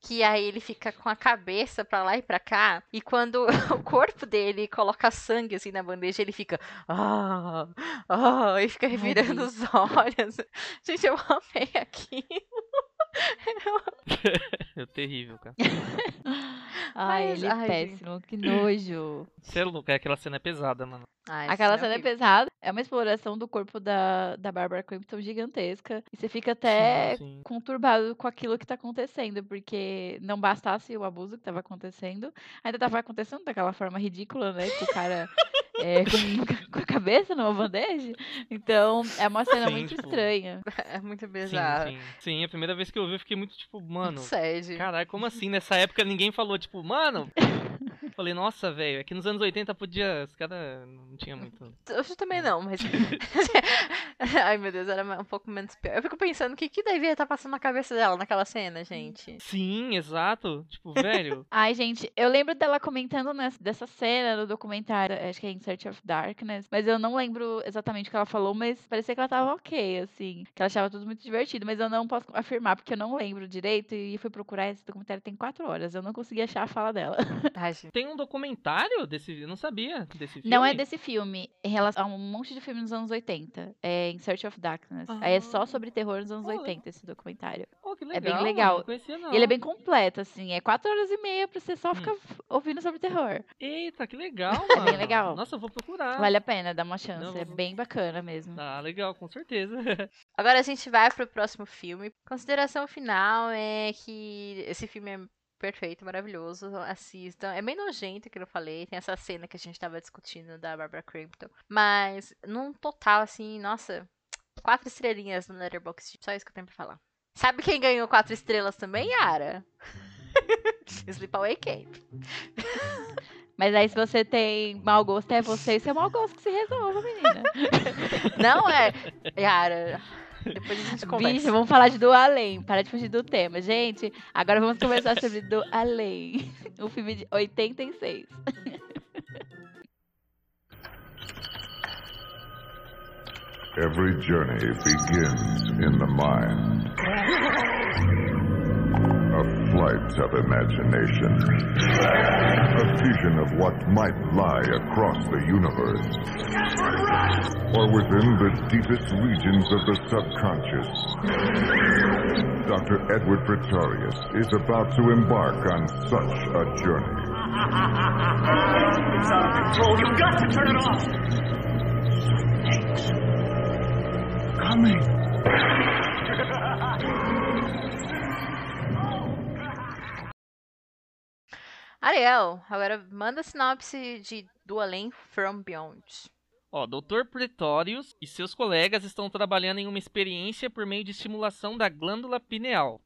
[SPEAKER 2] Que aí ele fica com a cabeça pra lá e pra cá, e quando o corpo dele coloca sangue, assim, na bandeja, ele fica, ah, ah, e fica revirando os olhos. Gente, eu amei aquilo.
[SPEAKER 3] É terrível, cara.
[SPEAKER 1] Ai, ele é
[SPEAKER 2] ai,
[SPEAKER 1] péssimo, que nojo.
[SPEAKER 3] Você é louco, é aquela cena é pesada, mano.
[SPEAKER 2] Ai,
[SPEAKER 1] Aquela
[SPEAKER 2] sim,
[SPEAKER 1] cena é
[SPEAKER 2] horrível.
[SPEAKER 1] pesada. É uma exploração do corpo da, da Barbara Crampton gigantesca. E você fica até
[SPEAKER 3] Sim, sim.
[SPEAKER 1] conturbado com aquilo que tá acontecendo, porque não bastasse o abuso que tava acontecendo, ainda tava acontecendo daquela forma ridícula, né? Com o cara é, com, com a cabeça numa bandeja. Então, é uma cena
[SPEAKER 3] Sim,
[SPEAKER 1] muito
[SPEAKER 3] tipo,
[SPEAKER 1] estranha.
[SPEAKER 2] É muito
[SPEAKER 3] Sim,
[SPEAKER 2] bizarro.
[SPEAKER 3] sim. Sim, a primeira vez que eu vi, eu fiquei muito tipo, mano.
[SPEAKER 2] Sede.
[SPEAKER 3] Caralho, como assim? Nessa época ninguém falou, tipo, mano. Falei, nossa, velho, é que nos anos 80 podia. Os caras não tinha muito.
[SPEAKER 2] Hoje também não, mas. Ai, meu Deus, era um pouco menos pior. Eu fico pensando o que, que devia estar passando na cabeça dela naquela cena, gente.
[SPEAKER 3] Sim, exato. Tipo, velho.
[SPEAKER 1] Ai, gente, eu lembro dela comentando nessa, dessa cena no documentário, acho que é In Search of Darkness, mas eu não lembro exatamente o que ela falou, mas parecia que ela tava ok, assim, que ela achava tudo muito divertido, mas eu não posso afirmar porque eu não lembro direito e fui procurar esse documentário tem quatro horas, eu não consegui achar a fala dela.
[SPEAKER 2] Ai, gente.
[SPEAKER 3] Tem um documentário desse. Eu não sabia desse filme.
[SPEAKER 1] Não é desse filme, em relação a um monte de filme nos anos 80, é In Search of Darkness. Aí é só
[SPEAKER 3] Ah.
[SPEAKER 1] sobre terror nos anos
[SPEAKER 3] Pô,
[SPEAKER 1] 80 esse documentário.
[SPEAKER 3] Oh, que
[SPEAKER 1] é
[SPEAKER 3] legal,
[SPEAKER 1] bem
[SPEAKER 3] mano,
[SPEAKER 1] legal.
[SPEAKER 3] Não conhecia, não.
[SPEAKER 1] E ele é bem completo, assim, é quatro horas e meia pra você só
[SPEAKER 3] Hum.
[SPEAKER 1] ficar ouvindo sobre terror.
[SPEAKER 3] Eita, que legal,
[SPEAKER 1] É
[SPEAKER 3] mano.
[SPEAKER 1] bem legal.
[SPEAKER 3] Nossa, eu vou procurar.
[SPEAKER 1] Vale a pena dar uma chance,
[SPEAKER 3] Não,
[SPEAKER 1] é
[SPEAKER 3] vou-
[SPEAKER 1] bem bacana mesmo.
[SPEAKER 3] Ah, legal, com certeza.
[SPEAKER 2] Agora a gente vai pro próximo filme. Consideração final é que esse filme é perfeito, maravilhoso. Assistam. É bem nojento, que eu falei. Tem essa cena que a gente tava discutindo da Barbara Crampton. Mas, num total, assim, nossa, quatro estrelinhas no Letterboxd. Só isso que eu tenho pra falar. Sabe quem ganhou quatro estrelas também, Yara? Sleepaway Camp.
[SPEAKER 1] Mas aí, se você tem mau gosto, é você e seu mau gosto que se resolva, menina.
[SPEAKER 2] Não é, Yara. Depois a gente conversa.
[SPEAKER 1] Bicho, vamos falar de Do Além. Para de fugir do tema. Gente, agora vamos conversar sobre Do Além. Um filme de 86.
[SPEAKER 4] Every journey begins in the mind. A flight of imagination. A vision of what might lie across the universe. Or within the deepest regions of the subconscious. Dr. Edward Pretorius is about to embark on such a journey.
[SPEAKER 5] It's out of control. You've got to turn it off.
[SPEAKER 2] Ariel, agora manda a sinopse de Do Além From Beyond.
[SPEAKER 3] Ó, Dr. Pretorius e seus colegas estão trabalhando em uma experiência por meio de estimulação da glândula pineal.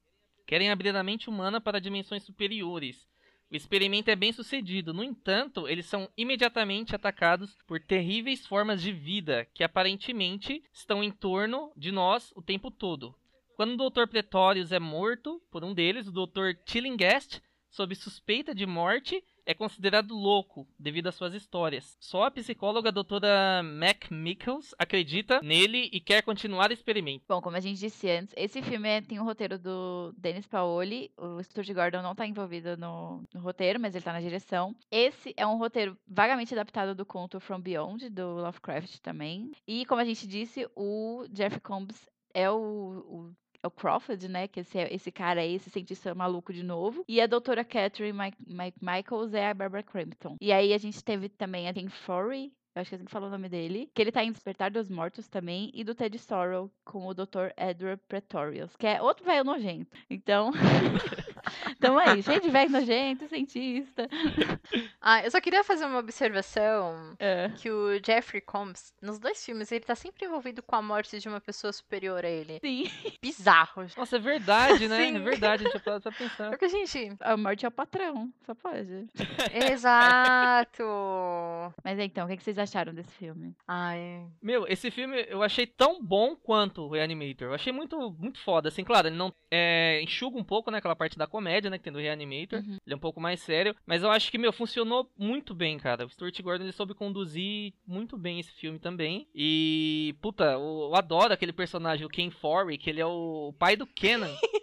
[SPEAKER 3] Querem abrir a mente humana para dimensões superiores. O experimento é bem sucedido, no entanto, eles são imediatamente atacados por terríveis formas de vida que aparentemente estão em torno de nós o tempo todo. Quando o Dr. Pretorius é morto por um deles, o Dr. Chillingast, sob suspeita de morte, é considerado louco devido às suas histórias. Só a psicóloga doutora McMichaels acredita nele e quer continuar o experimento.
[SPEAKER 1] Bom, como a gente disse antes, esse filme é- tem o roteiro do Dennis Paoli. O Stuart Gordon não tá envolvido no, no roteiro, mas ele tá na direção. Esse é um roteiro vagamente adaptado do conto From Beyond, do Lovecraft também. E, como a gente disse, o Jeff Combs é o, o é o Crawford, né? Que esse, esse cara aí, esse cientista maluco de novo. E a doutora Catherine Mike, Michaels é a Barbara Crampton. E aí a gente teve também a Tim Forey, eu acho que assim que falou o nome dele, que ele tá em Despertar dos Mortos também, e do Ted Sorrow com o Dr. Edward Pretorius, que é outro velho nojento. Então, tamo aí, cheio de velho nojento, cientista.
[SPEAKER 2] Ah, eu só queria fazer uma observação
[SPEAKER 1] É.
[SPEAKER 2] que o Jeffrey Combs, nos dois filmes, ele tá sempre envolvido com a morte de uma pessoa superior a ele.
[SPEAKER 1] Sim,
[SPEAKER 2] Bizarro.
[SPEAKER 3] Nossa, é verdade, né?
[SPEAKER 2] Sim.
[SPEAKER 3] É verdade, a gente parado pra pensar.
[SPEAKER 2] Porque, gente,
[SPEAKER 1] a morte é o patrão, só pode.
[SPEAKER 2] exato.
[SPEAKER 1] Mas então, o que que vocês acharam desse filme?
[SPEAKER 2] Ai,
[SPEAKER 3] Meu, esse filme eu achei tão bom quanto o Reanimator. Eu achei muito, muito foda. Assim, claro, ele não é, enxuga um pouco, né? Aquela parte da comédia, né? Que tem do Reanimator.
[SPEAKER 1] Uhum.
[SPEAKER 3] Ele é um pouco mais sério. Mas eu acho que, meu, funcionou muito bem, cara. O Stuart Gordon ele soube conduzir muito bem esse filme também. E, puta, eu, eu adoro aquele personagem, o Ken Forey, que ele é o pai do Kenan.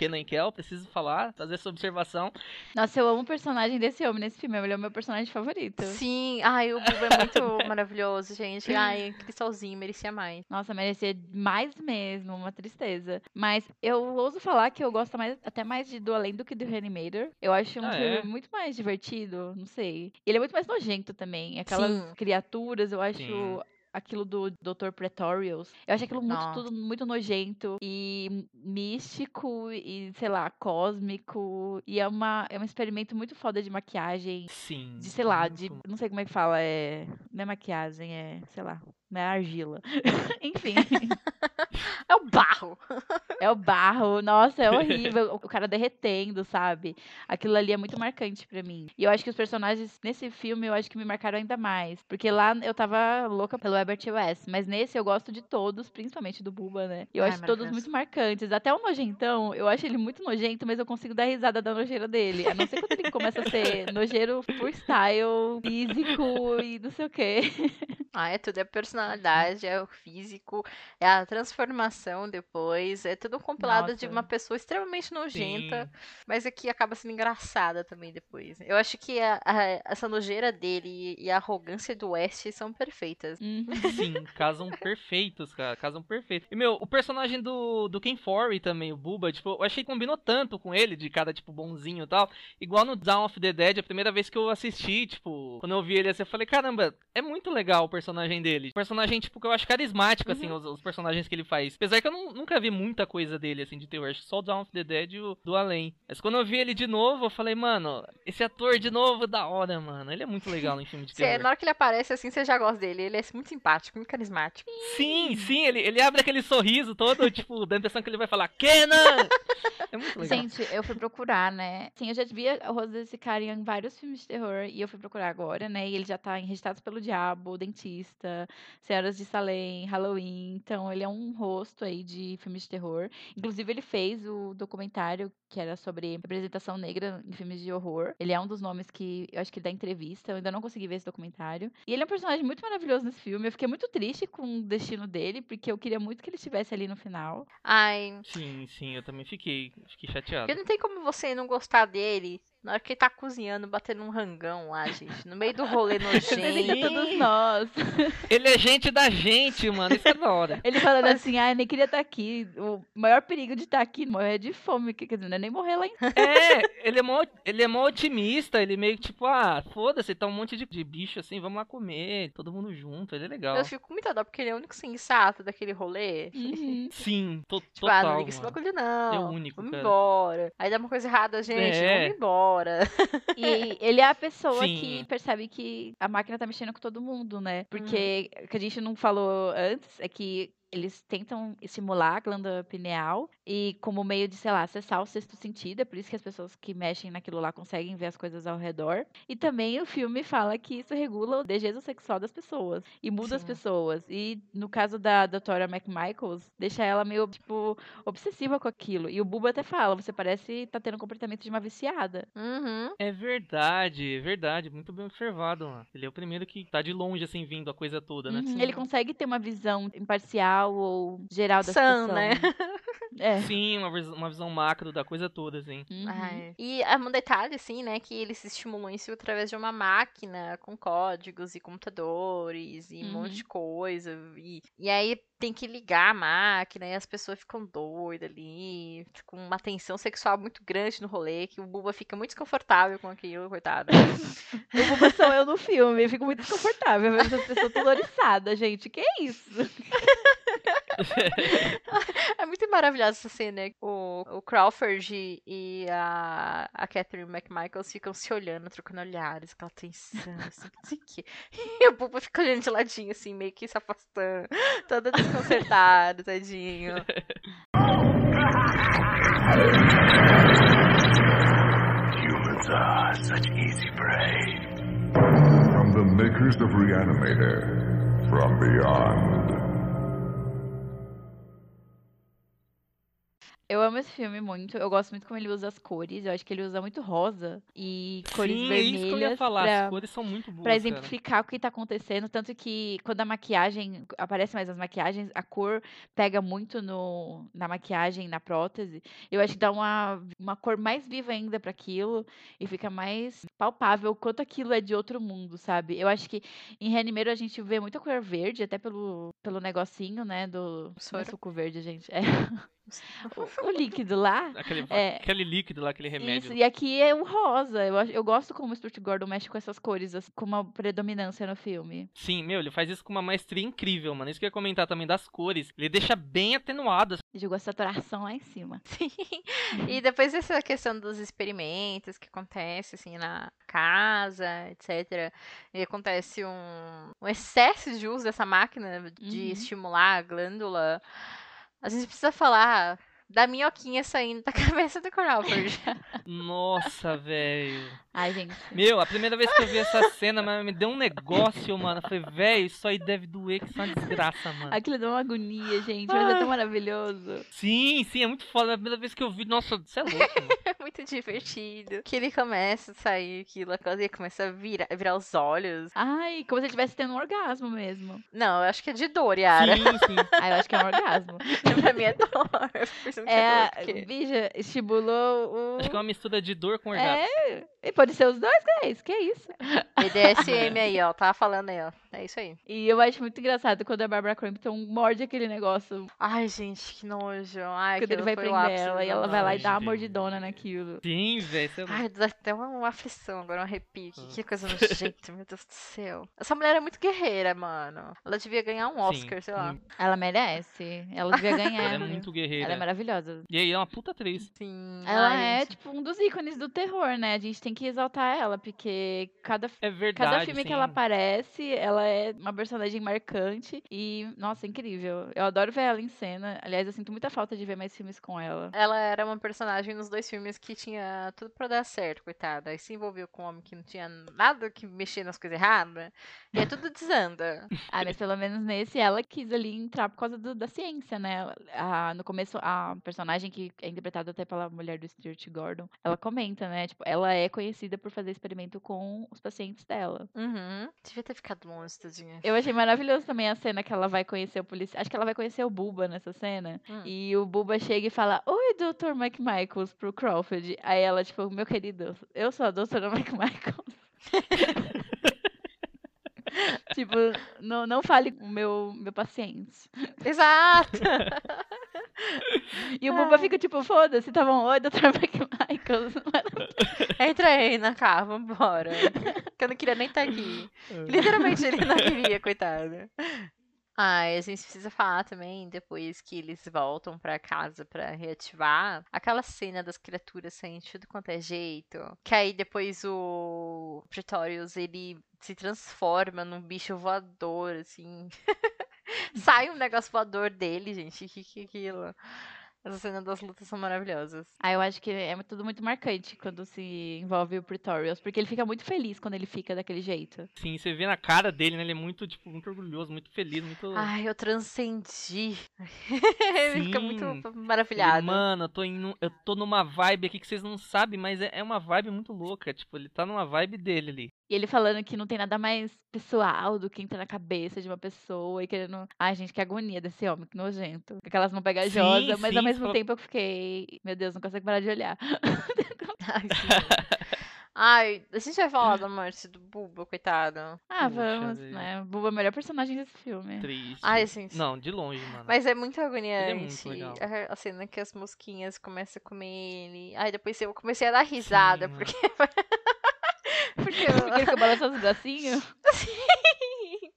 [SPEAKER 3] Kenan Kel, preciso falar, fazer essa observação.
[SPEAKER 1] Nossa, eu amo o personagem desse homem nesse filme. Ele é o meu personagem favorito.
[SPEAKER 2] Sim, ai, o Bubba é muito maravilhoso, gente. Ai, Cristalzinho, merecia mais.
[SPEAKER 1] Nossa, merecia mais mesmo, uma tristeza. Mas eu ouso falar que eu gosto mais, até mais de Do Além do que do Reanimator. Eu acho um
[SPEAKER 3] Ah,
[SPEAKER 1] filme
[SPEAKER 3] é?
[SPEAKER 1] muito mais divertido, não sei. Ele é muito mais nojento também. Aquelas
[SPEAKER 2] Sim.
[SPEAKER 1] criaturas, eu acho
[SPEAKER 3] Sim.
[SPEAKER 1] Aquilo do Dr. Pretorius. Eu acho aquilo muito, tudo muito nojento e místico e, sei lá, cósmico. E é, uma, é um experimento muito foda de maquiagem.
[SPEAKER 3] Sim.
[SPEAKER 1] De, sei lá, de. Não sei como é que fala, é. Não é maquiagem, é. Sei lá. Não é argila. Enfim.
[SPEAKER 2] É o barro.
[SPEAKER 1] É o barro, nossa, é horrível. O cara derretendo, sabe? Aquilo ali é muito marcante pra mim. E eu acho que os personagens nesse filme, eu acho que me marcaram ainda mais. Porque lá eu tava louca pelo Herbert West, mas nesse eu gosto de todos, principalmente do Buba, né? Eu
[SPEAKER 2] Ai,
[SPEAKER 1] acho todos muito marcantes. Até o nojentão, eu acho ele muito nojento, mas eu consigo dar risada da nojeira dele. A não ser quando ele começa a ser nojeiro por style, físico e não sei o quê.
[SPEAKER 2] Ah, é tudo. É a personalidade, é o físico, é a transformação depois. É tudo compilado de
[SPEAKER 1] Nossa.
[SPEAKER 2] uma pessoa extremamente nojenta,
[SPEAKER 3] Sim.
[SPEAKER 2] mas é que acaba sendo engraçada também depois. Eu acho que a- a- essa nojeira dele e a arrogância do West são perfeitas.
[SPEAKER 1] Uhum.
[SPEAKER 3] Sim, casam perfeitos, cara. Casam perfeitos. E, meu, o personagem do, do Ken Forey também, o Buba, tipo, eu achei que combinou tanto com ele, de cara, tipo, bonzinho e tal. Igual no Dawn of the Dead, a primeira vez que eu assisti, tipo, quando eu vi ele assim, eu falei, caramba, é muito legal o personagem dele. Personagem, tipo, que eu acho carismático, assim, os, os personagens que ele faz. Apesar que eu não- nunca vi muita coisa dele, assim, de terror. Acho que só o Dawn of the Dead e o do Além. Mas quando eu vi ele de novo, eu falei, mano, esse ator de novo, da hora, mano. Ele é muito legal em filme de
[SPEAKER 2] Cê-
[SPEAKER 3] terror.
[SPEAKER 2] na hora que ele aparece assim, você já gosta dele. Ele é muito simpático, muito carismático.
[SPEAKER 3] Sim, sim, ele, ele abre aquele sorriso todo, tipo, dando a impressão que ele vai falar, Kenan! É muito legal.
[SPEAKER 1] Gente, eu fui procurar, né? Sim, eu já via o rosto desse cara em vários filmes de terror e eu fui procurar agora, né? E ele já tá em Registrados pelo Diabo, Dentista, Senhoras de Salem, Halloween. Então, ele é um rosto aí de filmes de terror. Inclusive, ele fez o documentário que era sobre representação negra em filmes de horror. Ele é um dos nomes que eu acho que dá entrevista. Eu ainda não consegui ver esse documentário. E ele é um personagem muito maravilhoso nesse filme. Eu fiquei muito triste com o destino dele, porque eu queria muito que ele estivesse ali no final.
[SPEAKER 2] Ai,
[SPEAKER 3] Sim, sim, eu também fiquei, fiquei chateado.
[SPEAKER 2] porque não tem como você não gostar dele na hora que ele tá cozinhando, batendo um rangão lá, gente. No meio do rolê nojento.
[SPEAKER 1] todos nós.
[SPEAKER 3] Ele é gente da gente, mano, isso é da hora.
[SPEAKER 1] Ele falando assim, ai, nem queria estar aqui. O maior perigo de estar aqui é morrer de fome. Quer dizer, não é nem morrer lá em
[SPEAKER 3] É, ele é mó, ele é mó otimista, ele meio que tipo, ah, foda-se, tá um monte de, de bicho assim, vamos lá comer, todo mundo junto, ele é legal.
[SPEAKER 2] Eu fico com muita dó, porque ele é o único sensato daquele rolê.
[SPEAKER 1] Uhum.
[SPEAKER 3] Sim, to,
[SPEAKER 2] Tipo, ah, não
[SPEAKER 3] total,
[SPEAKER 2] liga esse bagulho não.
[SPEAKER 3] É o único,
[SPEAKER 2] Vamos
[SPEAKER 3] cara.
[SPEAKER 2] embora. Aí dá uma coisa errada, gente.
[SPEAKER 3] É.
[SPEAKER 2] Vamos embora.
[SPEAKER 1] E ele é a pessoa
[SPEAKER 3] Sim.
[SPEAKER 1] que percebe que a máquina tá mexendo com todo mundo, né? Porque o que a gente não falou antes é que eles tentam estimular a glândula pineal e como meio de, sei lá, acessar o sexto sentido, é por isso que as pessoas que mexem naquilo lá conseguem ver as coisas ao redor. E também o filme fala que isso regula o desejo sexual das pessoas e muda as
[SPEAKER 2] Sim.
[SPEAKER 1] pessoas. E no caso da doutora McMichaels, deixa ela meio, tipo, obsessiva com aquilo. E o Buba até fala, você parece tá tendo um comportamento de uma viciada.
[SPEAKER 2] Uhum.
[SPEAKER 3] É verdade, é verdade, muito bem observado, mano. Ele é o primeiro que tá de longe, assim, vindo a coisa toda, né?
[SPEAKER 1] Uhum, Ele consegue ter uma visão imparcial ou geral da
[SPEAKER 2] Sã,
[SPEAKER 1] situação.
[SPEAKER 2] né?
[SPEAKER 1] É.
[SPEAKER 3] Sim, uma, vis- uma visão macro da coisa toda, assim.
[SPEAKER 1] Uhum.
[SPEAKER 2] Ai. E é um detalhe, assim, né, que eles estimulam isso através de uma máquina com códigos e computadores e um monte
[SPEAKER 1] Uhum.
[SPEAKER 2] de coisa. E, e aí tem que ligar a máquina e as pessoas ficam doidas ali, com uma tensão sexual muito grande no rolê, que o Buba fica muito desconfortável com aquilo, coitado.
[SPEAKER 1] O Buba sou eu no filme. Eu fico muito desconfortável vendo essas pessoas oriçadas, gente. Que isso?
[SPEAKER 2] É muito maravilhosa essa cena. O, o Crawford e a, a Catherine McMichaels ficam se olhando, trocando olhares, aquela tensão, assim, não sei o quê. E o Buba fica olhando de ladinho, assim, meio que se afastando, todo desconcertado, tadinho.
[SPEAKER 4] Humans are such easy prey. From the makers of Reanimator, from beyond.
[SPEAKER 1] Eu amo esse filme muito. Eu gosto muito como ele usa as cores. Eu acho que ele usa muito rosa e cores
[SPEAKER 3] Sim, é
[SPEAKER 1] vermelhas.
[SPEAKER 3] isso que eu ia falar.
[SPEAKER 1] pra-
[SPEAKER 3] As cores são muito boas.
[SPEAKER 1] Pra
[SPEAKER 3] cara.
[SPEAKER 1] exemplificar o que tá acontecendo, tanto que quando a maquiagem aparece mais as maquiagens, a cor pega muito no, na maquiagem, na prótese. Eu acho que dá uma, uma cor mais viva ainda pra aquilo e fica mais palpável o quanto aquilo é de outro mundo, sabe? Eu acho que em Reanimeiro a gente vê muita cor verde, até pelo, pelo negocinho, né, do não é
[SPEAKER 2] Soro.
[SPEAKER 1] suco verde, gente. É o, o líquido lá.
[SPEAKER 3] Aquele,
[SPEAKER 1] É.
[SPEAKER 3] aquele líquido lá, aquele remédio.
[SPEAKER 1] Isso, e aqui é o rosa. Eu, eu gosto como o Stuart Gordon mexe com essas cores, assim, com uma predominância no filme.
[SPEAKER 3] Sim, meu, ele faz isso com uma maestria incrível, mano. Isso que eu ia comentar também das cores. Ele deixa bem atenuado.
[SPEAKER 1] Jogou a saturação lá em cima.
[SPEAKER 2] Sim. E depois dessa questão dos experimentos que acontece assim na casa, etc. E acontece um, um excesso de uso dessa máquina de
[SPEAKER 1] Uhum.
[SPEAKER 2] estimular a glândula. A gente precisa falar da minhoquinha saindo da cabeça do Crawford.
[SPEAKER 3] Nossa, velho.
[SPEAKER 1] Ai, gente.
[SPEAKER 3] Meu, a primeira vez que eu vi essa cena, mas me deu um negócio, mano. Eu falei, velho, isso aí deve doer, que isso é uma desgraça, mano.
[SPEAKER 1] Aquilo deu uma agonia, gente, mas é tão maravilhoso.
[SPEAKER 3] Sim, sim, é muito foda. A primeira vez que eu vi, nossa, você é louco, mano.
[SPEAKER 2] é muito divertido. Que ele começa a sair aquilo, a coisa e começa a virar, virar os olhos.
[SPEAKER 1] Ai, como se ele estivesse tendo um orgasmo mesmo.
[SPEAKER 2] Não, eu acho que é de dor, Yara.
[SPEAKER 3] Sim, sim.
[SPEAKER 1] Ai, eu acho que é um orgasmo.
[SPEAKER 2] pra mim é dor. É,
[SPEAKER 1] É,
[SPEAKER 2] dor, porque...
[SPEAKER 1] bicha, estimulou o.
[SPEAKER 3] Acho que é uma mistura de dor com orgasmo.
[SPEAKER 1] É, e pode ser os dois, que isso, que é isso.
[SPEAKER 2] BDSM aí, ó. Tava falando aí, ó. É isso aí.
[SPEAKER 1] E eu acho muito engraçado quando a Barbara Crampton morde aquele negócio
[SPEAKER 2] Ai, gente, que nojo. Ai,
[SPEAKER 1] quando ele vai prender ela e ela vai lá e dá uma
[SPEAKER 3] Sim.
[SPEAKER 1] mordidona naquilo.
[SPEAKER 3] Sim, velho, é.
[SPEAKER 2] Ai, dá até uma, uma aflição agora, um arrepio. Que,
[SPEAKER 3] Ah.
[SPEAKER 2] que coisa nojenta, meu Deus do céu. Essa mulher é muito guerreira, mano. Ela devia ganhar um Oscar, sei lá.
[SPEAKER 3] sim.
[SPEAKER 1] Ela merece. Ela devia ganhar.
[SPEAKER 3] Ela é muito guerreira.
[SPEAKER 1] Ela é maravilhosa.
[SPEAKER 3] E aí, é uma puta atriz.
[SPEAKER 2] Sim.
[SPEAKER 1] Ela
[SPEAKER 2] ai,
[SPEAKER 1] é,
[SPEAKER 2] gente.
[SPEAKER 1] tipo, um dos ícones do terror, né? A gente tem que exaltar ela, porque cada,
[SPEAKER 3] É verdade.
[SPEAKER 1] cada filme que ela
[SPEAKER 3] sim.
[SPEAKER 1] aparece, ela é uma personagem marcante e, nossa, incrível. Eu adoro ver ela em cena. Aliás, eu sinto muita falta de ver mais filmes com ela.
[SPEAKER 2] Ela era uma personagem nos dois filmes que tinha tudo pra dar certo, coitada. Aí se envolveu com um homem que não tinha nada que mexer nas coisas erradas. E aí tudo desanda.
[SPEAKER 1] Ah, mas pelo menos nesse ela quis ali entrar por causa do- da ciência, né? A, no começo, a personagem que é interpretada até pela mulher do Stuart Gordon, ela comenta, né? Tipo, ela é conhecida por fazer experimento com os pacientes dela.
[SPEAKER 2] Uhum. Devia ter ficado longe, tadinha.
[SPEAKER 1] Eu achei maravilhoso também a cena que ela vai conhecer o policial. Acho que ela vai conhecer o Buba nessa cena.
[SPEAKER 2] Hum.
[SPEAKER 1] E o Buba chega e fala: Oi, Dr. Mike Michaels, pro Crawford. Aí ela, tipo, meu querido, eu sou a doutora Mike Michaels. tipo, não, não fale com o meu, meu paciente.
[SPEAKER 2] Exato!
[SPEAKER 1] E o Buba fica tipo, foda-se, tá bom, oi, Dr. Mike Michaels.
[SPEAKER 2] Entra aí na cá, vambora. Que eu não queria nem estar aqui. Literalmente ele não queria, coitado. Ah, e a gente precisa falar também, depois que eles voltam pra casa pra reativar, aquela cena das criaturas saindo de tudo quanto é jeito. Que aí depois o Pretorius, ele se transforma num bicho voador, assim. Sai um negócio voador dele, gente. Que que é aquilo? Essa cena das lutas são maravilhosas.
[SPEAKER 1] Ah, eu acho que é tudo muito marcante quando se envolve o Pretorius, porque ele fica muito feliz quando ele fica daquele jeito.
[SPEAKER 3] Sim, você vê na cara dele, né? Ele é muito, tipo, muito orgulhoso, muito feliz, muito.
[SPEAKER 2] Ai, eu transcendi. ele fica muito.
[SPEAKER 3] Ele,
[SPEAKER 2] maravilhado.
[SPEAKER 3] Mano, eu tô, indo, eu tô numa vibe aqui que vocês não sabem, mas é, é uma vibe muito louca. Tipo, ele tá numa vibe dele ali.
[SPEAKER 1] E ele falando que não tem nada mais pessoal do que entrar na cabeça de uma pessoa e querendo. Ai, gente, que agonia desse homem, que nojento. Aquelas mãos pegajosas,
[SPEAKER 3] Sim,
[SPEAKER 1] mas
[SPEAKER 3] sim,
[SPEAKER 1] ao mesmo tempo eu fiquei. Meu Deus, não consigo parar de olhar.
[SPEAKER 2] Ai. Ai, a gente vai falar da morte do Buba, coitado.
[SPEAKER 1] Ah,
[SPEAKER 3] Puxa
[SPEAKER 1] vamos, né? Buba é o melhor personagem desse filme.
[SPEAKER 3] Triste.
[SPEAKER 2] Ai, gente.
[SPEAKER 3] Não, de longe, mano.
[SPEAKER 2] Mas é muito
[SPEAKER 3] é
[SPEAKER 2] agoniante.
[SPEAKER 3] muito legal.
[SPEAKER 2] A, a cena que as mosquinhas começam a comer ele. Ai, depois eu comecei a dar risada,
[SPEAKER 3] Sim,
[SPEAKER 2] porque. porque eu-
[SPEAKER 1] Porque ele fica balançando os bracinhos.
[SPEAKER 2] Sim!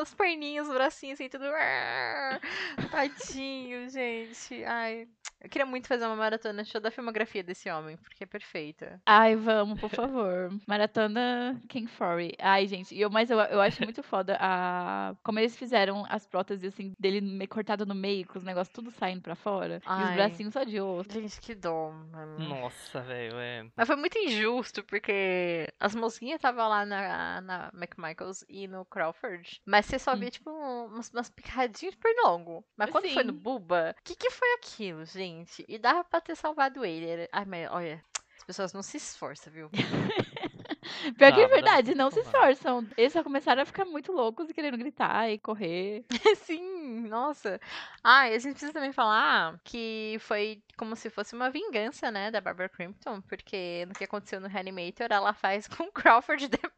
[SPEAKER 2] Os perninhos, os bracinhos assim, tudo. Tadinho, gente. Ai. Eu queria muito fazer uma maratona show da filmografia desse homem, porque é perfeita.
[SPEAKER 1] Ai, vamos, por favor. Maratona King Fury. Ai, gente, e eu, mas eu, eu acho muito foda a, como eles fizeram as próteses, assim, dele meio cortado no meio, com os negócios tudo saindo pra fora. E os
[SPEAKER 2] Ai.
[SPEAKER 1] bracinhos só de osso.
[SPEAKER 2] Gente, que dó, mano.
[SPEAKER 3] Nossa, velho, é.
[SPEAKER 2] Mas foi muito injusto, porque as mosquinhas estavam lá na, na McMichaels e no Crawford. Mas você só
[SPEAKER 1] Hum.
[SPEAKER 2] via, tipo, umas, umas picadinhas de pernongo. Mas quando foi no
[SPEAKER 1] Sim.
[SPEAKER 2] Buba, o que, que foi aquilo, gente? E dava pra ter salvado ele. Ai, mas olha, as pessoas não se esforçam, viu?
[SPEAKER 1] Pior que é verdade, não se esforçam. Eles só começaram a ficar muito loucos e querendo gritar e correr.
[SPEAKER 2] Sim, nossa. Ah, e a gente precisa também falar que foi como se fosse uma vingança, né, da Barbara Crampton, porque no que aconteceu no Reanimator, ela faz com o Crawford depois.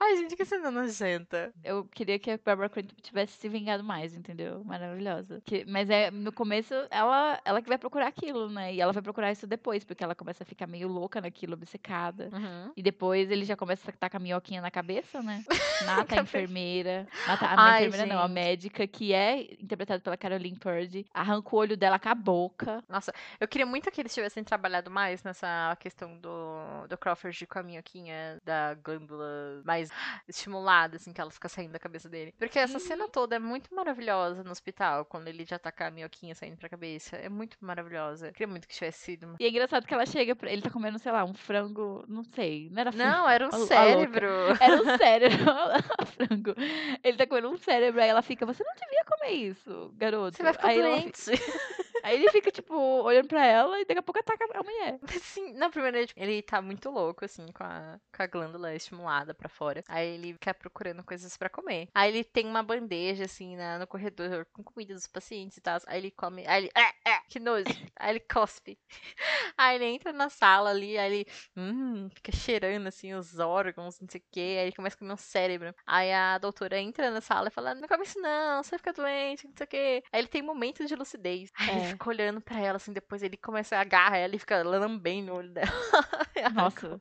[SPEAKER 2] Ai, gente, que cena nojenta.
[SPEAKER 1] Eu queria que a Barbara Crampton tivesse se vingado mais, entendeu? Maravilhosa. Que- mas é no começo ela ela que vai procurar aquilo, né? E ela vai procurar isso depois, porque ela começa a ficar meio louca naquilo, obcecada.
[SPEAKER 2] Uhum.
[SPEAKER 1] E depois ele já começa a estar com a minhoquinha na cabeça, né? Mata a enfermeira. Mata a
[SPEAKER 2] Ai,
[SPEAKER 1] enfermeira não, a
[SPEAKER 2] gente.
[SPEAKER 1] médica, que é interpretada pela Caroline Purdy. Arranca o olho dela com a boca.
[SPEAKER 2] Nossa, eu queria muito que eles tivessem trabalhado mais nessa questão do, do Crawford com a minhoquinha da glândula mais estimulada, assim, que ela fica saindo da cabeça dele. Porque essa cena toda é muito maravilhosa no hospital, quando ele já tá com a minhoquinha saindo pra cabeça. É muito maravilhosa. Queria muito que tivesse sido.
[SPEAKER 1] E é engraçado que ela chega, pra... ele tá comendo, sei lá, um frango, não sei, não era frango.
[SPEAKER 2] Não, era um
[SPEAKER 1] A- a
[SPEAKER 2] cérebro.
[SPEAKER 1] Era um cérebro, frango. Ele tá comendo um cérebro, aí ela fica, você não devia comer isso, garoto.
[SPEAKER 2] Você vai ficar
[SPEAKER 1] aí, ela
[SPEAKER 2] doente.
[SPEAKER 1] fi- aí ele fica, tipo, olhando pra ela e daqui a pouco ataca a mulher.
[SPEAKER 2] Sim, não, primeiro ele, tipo, ele tá muito louco, assim, com a, com a glândula estimulada pra fora. Aí ele fica procurando coisas pra comer. Aí ele tem uma bandeja, assim, na, no corredor com comida dos pacientes e tal. Aí ele come. Aí ele. É, é, que nojo. Aí ele cospe. Aí ele entra na sala ali, aí ele. Hum, fica cheirando, assim, os órgãos, não sei o quê. Aí ele começa a comer um cérebro. Aí a doutora entra na sala e fala: Não come isso não, você vai ficar doente, não sei o quê. Aí ele tem momentos de lucidez. Aí ele
[SPEAKER 1] É.
[SPEAKER 2] fica olhando pra ela, assim, depois ele começa a agarrar ela e fica lambendo o olho dela.
[SPEAKER 1] Nossa.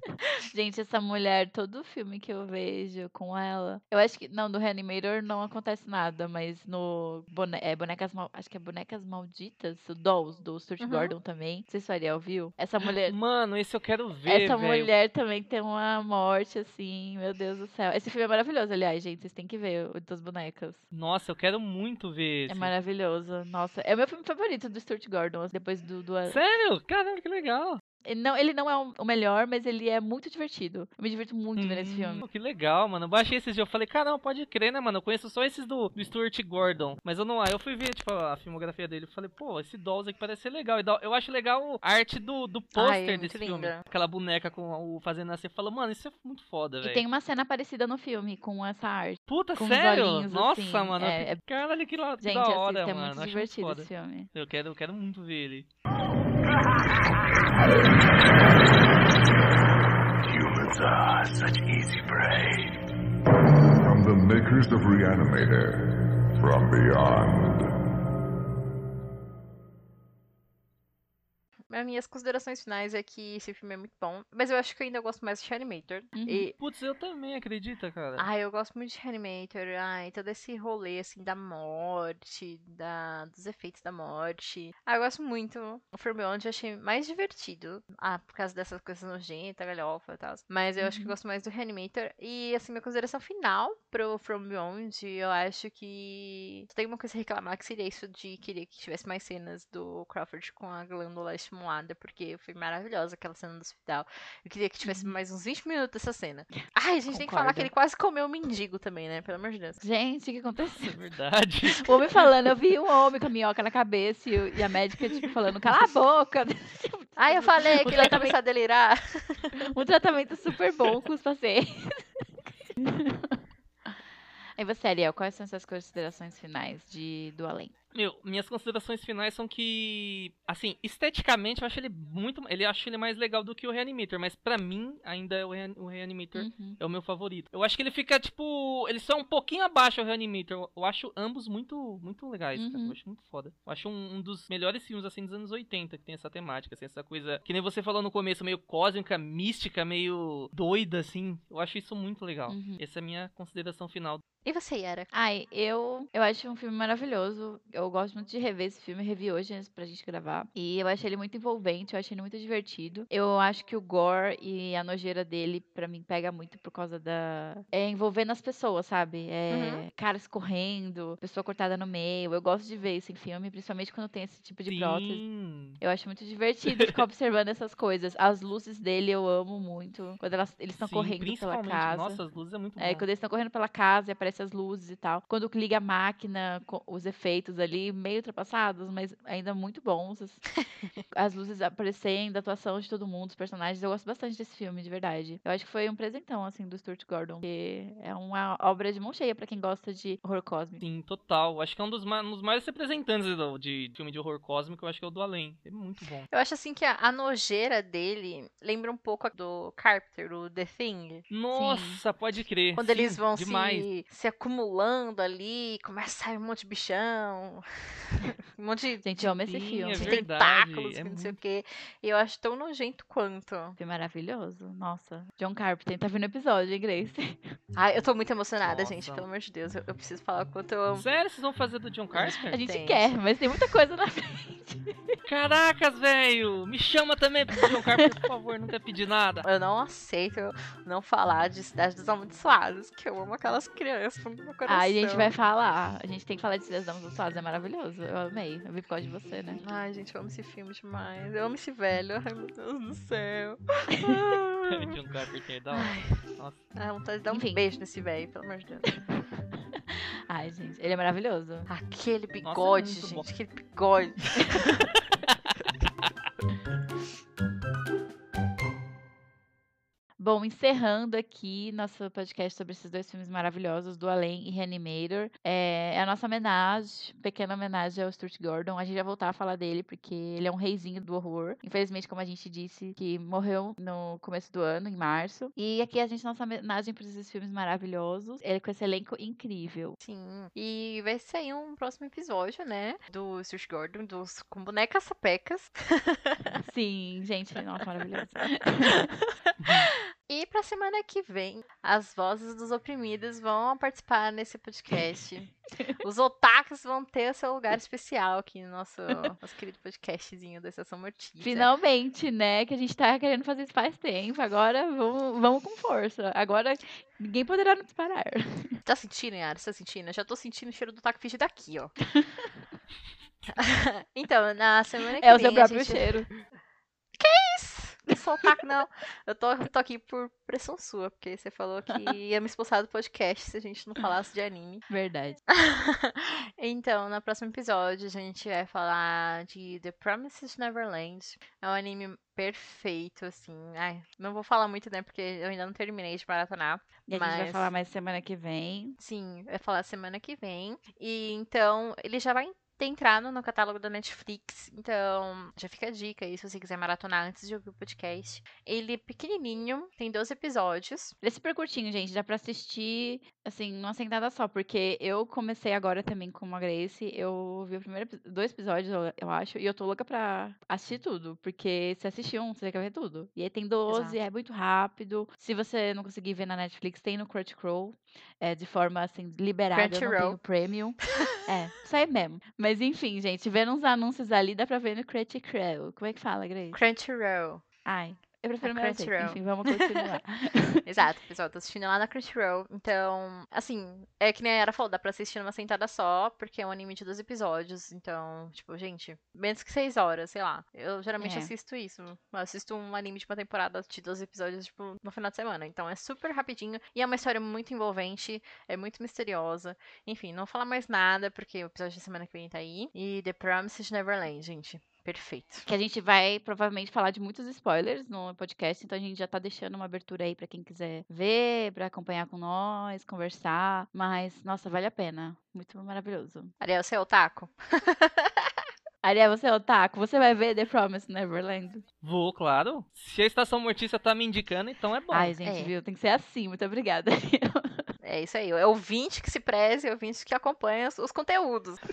[SPEAKER 1] Gente, essa mulher, todo filme que eu vejo com ela. Eu acho que. Não, do Reanimator não acontece nada, mas no. Bone, é, bonecas Mal- Acho que é Bonecas Malditas, o Dolls, do Stuart
[SPEAKER 2] Uhum.
[SPEAKER 1] Gordon também. Não sei se o Ariel viu. Essa mulher.
[SPEAKER 3] Mano, esse eu quero ver,
[SPEAKER 1] Essa
[SPEAKER 3] velho.
[SPEAKER 1] mulher também tem uma morte, assim, meu Deus do céu. Esse filme é maravilhoso, aliás, gente. Vocês têm que ver o das bonecas.
[SPEAKER 3] Nossa, eu quero muito ver
[SPEAKER 1] É
[SPEAKER 3] esse.
[SPEAKER 1] maravilhoso. Nossa, é o meu filme favorito do Stuart Gordon, depois do. do
[SPEAKER 3] Sério? Caramba, que legal.
[SPEAKER 1] Ele não, ele não é o- melhor, mas ele é muito divertido. Eu me divirto muito vendo esse filme.
[SPEAKER 3] Hum, que legal, mano. Eu baixei esses dias. Eu falei, caramba, pode crer, né, mano? Eu conheço só esses do, do Stuart Gordon. Mas eu não. Aí eu fui ver, tipo, a filmografia dele. Eu falei, pô, esse Dolls aqui parece ser legal. E Eu acho legal a arte do, do pôster
[SPEAKER 2] é
[SPEAKER 3] desse
[SPEAKER 2] muito
[SPEAKER 3] filme.
[SPEAKER 2] linda.
[SPEAKER 3] Aquela boneca com o fazendo assim. Fala, mano, isso é muito foda,
[SPEAKER 1] E
[SPEAKER 3] velho.
[SPEAKER 1] tem uma cena parecida no filme com essa arte.
[SPEAKER 3] Puta, sério?
[SPEAKER 1] olhinhos,
[SPEAKER 3] Nossa,
[SPEAKER 1] assim,
[SPEAKER 3] mano.
[SPEAKER 1] é-
[SPEAKER 3] fiquei- Caralho, que, la- que
[SPEAKER 1] Gente,
[SPEAKER 3] da hora,
[SPEAKER 1] é
[SPEAKER 3] mano.
[SPEAKER 1] muito divertido
[SPEAKER 3] foda.
[SPEAKER 1] esse filme.
[SPEAKER 3] Eu quero, eu quero muito ver ele.
[SPEAKER 4] Humans are such easy prey. From the makers of Reanimator, from beyond.
[SPEAKER 2] As minhas considerações finais é que esse filme é muito bom, mas eu acho que eu ainda gosto mais de Reanimator.
[SPEAKER 1] Uhum.
[SPEAKER 2] E
[SPEAKER 3] Putz, eu também, acredita, cara?
[SPEAKER 2] Ai, eu gosto muito de Reanimator. Ai, todo esse rolê, assim, da morte, da, dos efeitos da morte. Ah, eu gosto muito. O From Beyond eu achei mais divertido. Ah, por causa dessas coisas nojentas, galhofa e tal. Mas eu acho que eu
[SPEAKER 1] Uhum.
[SPEAKER 2] gosto mais do Reanimator. E, assim, minha consideração final pro From Beyond, eu acho que... Só tem uma coisa a reclamar, que seria isso de querer que tivesse mais cenas do Crawford com a glândula estimulada, porque foi maravilhosa aquela cena do hospital. Eu queria que tivesse mais uns 20 minutos dessa cena. Ai, a gente tem que falar
[SPEAKER 1] Concordo.
[SPEAKER 2] que ele quase comeu o mendigo também, né? Pelo amor de Deus.
[SPEAKER 1] Gente, o que
[SPEAKER 3] É
[SPEAKER 1] aconteceu?
[SPEAKER 3] verdade.
[SPEAKER 1] O homem falando, eu vi um homem com a minhoca na cabeça e, e a médica, tipo, falando, cala a boca.
[SPEAKER 2] Ai, eu falei que ele ia começar a delirar.
[SPEAKER 1] um tratamento super bom com os pacientes. E você, Ariel, quais são suas considerações finais de Do Além?
[SPEAKER 3] Meu, minhas considerações finais são que, assim, esteticamente eu acho ele muito, ele acho ele mais legal do que o Reanimator, mas pra mim ainda é o, o Reanimator
[SPEAKER 1] Uhum.
[SPEAKER 3] é o meu favorito. Eu acho que ele fica tipo, ele só é um pouquinho abaixo do Reanimator. Eu, acho ambos muito, muito legais, cara.
[SPEAKER 1] Uhum.
[SPEAKER 3] Eu acho muito foda. Eu acho um, um dos melhores filmes assim dos anos 80 que tem essa temática, assim, essa coisa que nem você falou no começo, meio cósmica, mística, meio doida assim. Eu acho isso muito legal.
[SPEAKER 1] Uhum.
[SPEAKER 3] Essa é a minha consideração final.
[SPEAKER 2] E você, Yara?
[SPEAKER 1] Ai, eu, eu acho um filme maravilhoso. Eu gosto muito de rever esse filme. Revi hoje antes pra gente gravar. E eu achei ele muito envolvente, eu achei ele muito divertido. Eu acho que o gore e a nojeira dele, pra mim, pega muito por causa da. É envolvendo as pessoas, sabe? É caras correndo, pessoa cortada no meio. Eu gosto de ver isso em filme, principalmente quando tem esse tipo de prótese.
[SPEAKER 3] Sim.
[SPEAKER 1] Eu acho muito divertido ficar observando essas coisas. As luzes dele eu amo muito. Quando elas, eles estão correndo pela casa.
[SPEAKER 3] Nossa, as luzes é muito
[SPEAKER 1] É,
[SPEAKER 3] bom.
[SPEAKER 1] quando eles estão correndo pela casa e aparece aparecem as luzes e tal. Quando liga a máquina, os efeitos ali, meio ultrapassados, mas ainda muito bons. As, as luzes aparecendo, a atuação de todo mundo, os personagens. Eu gosto bastante desse filme, de verdade. Eu acho que foi um presentão, assim, do Stuart Gordon. Que é uma obra de mão cheia pra quem gosta de horror cósmico.
[SPEAKER 3] Sim, total. Acho que é um dos, ma- um dos maiores representantes do- de filme de horror cósmico, eu acho que é o do Além. É muito bom.
[SPEAKER 2] Eu acho assim que a, a nojeira dele lembra um pouco a do Carpenter, o The Thing.
[SPEAKER 3] Nossa, pode crer.
[SPEAKER 2] Quando
[SPEAKER 3] Sim,
[SPEAKER 2] eles vão
[SPEAKER 3] demais.
[SPEAKER 2] se, se acumulando ali, começa a sair um monte de bichão, um monte de
[SPEAKER 1] Gente, eu amo esse filme.
[SPEAKER 3] é
[SPEAKER 2] de
[SPEAKER 3] verdade,
[SPEAKER 2] tentáculos,
[SPEAKER 3] é
[SPEAKER 2] que não sei o
[SPEAKER 3] muito-
[SPEAKER 2] quê. E eu acho tão nojento quanto.
[SPEAKER 1] Foi maravilhoso. Nossa. John Carpenter tá vendo o episódio, hein, Grace?
[SPEAKER 2] Ai, eu tô muito emocionada,
[SPEAKER 3] Nossa.
[SPEAKER 2] gente, pelo amor de Deus. Eu, eu preciso falar o quanto eu amo.
[SPEAKER 3] Sério, vocês vão fazer do John Carter?
[SPEAKER 1] A gente
[SPEAKER 2] Tem.
[SPEAKER 1] quer, mas tem muita coisa na frente.
[SPEAKER 3] Caracas, velho! Me chama também pro John Carter, por favor, quer pedir nada.
[SPEAKER 2] Eu não aceito não falar de Cidade dos Amaldiçoados, que eu amo aquelas crianças no meu coração.
[SPEAKER 1] Ai, a gente vai falar. A gente tem que falar de Cidades Damas do Suados, é maravilhoso. Eu amei. Eu vi por causa de você, né?
[SPEAKER 2] Ai, gente, eu amo esse filme demais. Eu amo esse velho. Ai, meu Deus do céu.
[SPEAKER 3] John Carpenter é da hora. Nossa.
[SPEAKER 2] Vontade de dar um
[SPEAKER 1] Enfim.
[SPEAKER 2] beijo nesse velho, pelo amor de Deus.
[SPEAKER 1] Ai, gente, ele é maravilhoso.
[SPEAKER 2] Aquele
[SPEAKER 3] Nossa, é
[SPEAKER 2] bigode,
[SPEAKER 3] muito
[SPEAKER 2] gente,
[SPEAKER 3] bom.
[SPEAKER 2] aquele bigode.
[SPEAKER 1] Bom, encerrando aqui nosso podcast sobre esses dois filmes maravilhosos, Do Além e Reanimator. É, é a nossa homenagem, pequena homenagem ao Stuart Gordon. A gente vai voltar a falar dele, porque ele é um reizinho do horror. Infelizmente, como a gente disse, que morreu no começo do ano, em março. E aqui a gente, nossa homenagem para esses filmes maravilhosos. Ele com esse elenco incrível.
[SPEAKER 2] Sim. E vai sair um próximo episódio, né? Do Stuart Gordon, dos, com bonecas sapecas.
[SPEAKER 1] Sim, gente, nossa, maravilhoso.
[SPEAKER 2] E pra semana que vem, as vozes dos oprimidos vão participar nesse podcast. Os otakus vão ter o seu lugar especial aqui no nosso, nosso querido podcastzinho da Estação Mortícia.
[SPEAKER 1] Finalmente, né? Que a gente tá querendo fazer isso faz tempo. Agora vamos, vamos com força. Agora ninguém poderá nos parar.
[SPEAKER 2] Tá sentindo, Yara? Tá sentindo? Eu já tô sentindo o cheiro do taco fish daqui, ó. então, na semana que
[SPEAKER 1] É o
[SPEAKER 2] vem.
[SPEAKER 1] seu próprio
[SPEAKER 2] a gente...
[SPEAKER 1] cheiro.
[SPEAKER 2] Otaku, não. Eu tô, tô aqui por pressão sua, porque você falou que ia me expulsar do podcast se a gente não falasse de anime.
[SPEAKER 1] Verdade.
[SPEAKER 2] então, no próximo episódio, a gente vai falar de The Promises Neverland. É um anime perfeito, assim. Ai, não vou falar muito, né? Porque eu ainda não terminei de maratonar.
[SPEAKER 1] E a gente vai
[SPEAKER 2] Mas-
[SPEAKER 1] falar mais semana que vem.
[SPEAKER 2] Sim, vai falar semana que vem. E então, ele já vai ter entrado no catálogo da Netflix. Então, já fica a dica aí se você quiser maratonar antes de ouvir o podcast. Ele é pequenininho, tem 12 episódios.
[SPEAKER 1] Ele é super curtinho, gente. Dá pra assistir, assim, numa sentada só. Porque eu comecei agora também com a Grace. Eu vi o primeiro, dois episódios, eu, acho. E eu tô louca pra assistir tudo. Porque se assistir um, você quer ver tudo. E aí tem 12,
[SPEAKER 2] Exato.
[SPEAKER 1] é muito rápido. Se você não conseguir ver na Netflix, tem no Crunchyroll. É, de forma, assim, liberada. Eu não
[SPEAKER 2] Crunchyroll.
[SPEAKER 1] tenho premium. é, isso aí mesmo. Mas enfim, gente. Vendo uns anúncios ali, dá pra ver no Crunchyroll. Como é que fala, Grace?
[SPEAKER 2] Crunchyroll.
[SPEAKER 1] Ai, eu prefiro jeito.
[SPEAKER 2] Crunchyroll.
[SPEAKER 1] Enfim, vamos continuar.
[SPEAKER 2] Exato, pessoal, tô assistindo lá na Crunchyroll. Então, assim, é que nem a Yara falou, dá pra assistir numa sentada só, porque é um anime de 12 episódios. Então, tipo, gente, menos que 6 horas, sei lá. Eu geralmente
[SPEAKER 1] É.
[SPEAKER 2] assisto isso. Eu assisto um anime de uma temporada de 12 episódios, tipo, no final de semana. Então, é super rapidinho e é uma história muito envolvente, é muito misteriosa. Enfim, não vou falar mais nada, porque o episódio da semana que vem tá aí. E The Promises Neverland, gente. Perfeito.
[SPEAKER 1] que a gente vai provavelmente falar de muitos spoilers no podcast, então a gente já tá deixando uma abertura aí pra quem quiser ver, pra acompanhar com nós, conversar, mas nossa, vale a pena. Muito maravilhoso.
[SPEAKER 2] Ariel, você é otaku?
[SPEAKER 1] Ariel, você é otaku, você vai ver The Promised Neverland?
[SPEAKER 3] Vou, claro. Se a Estação Mortícia tá me indicando, então é bom.
[SPEAKER 1] Ai, gente,
[SPEAKER 2] É.
[SPEAKER 1] viu? Tem que ser assim. Muito obrigada. Ariel.
[SPEAKER 2] É isso aí. É ouvinte que se preze, é ouvinte que acompanha os, os conteúdos.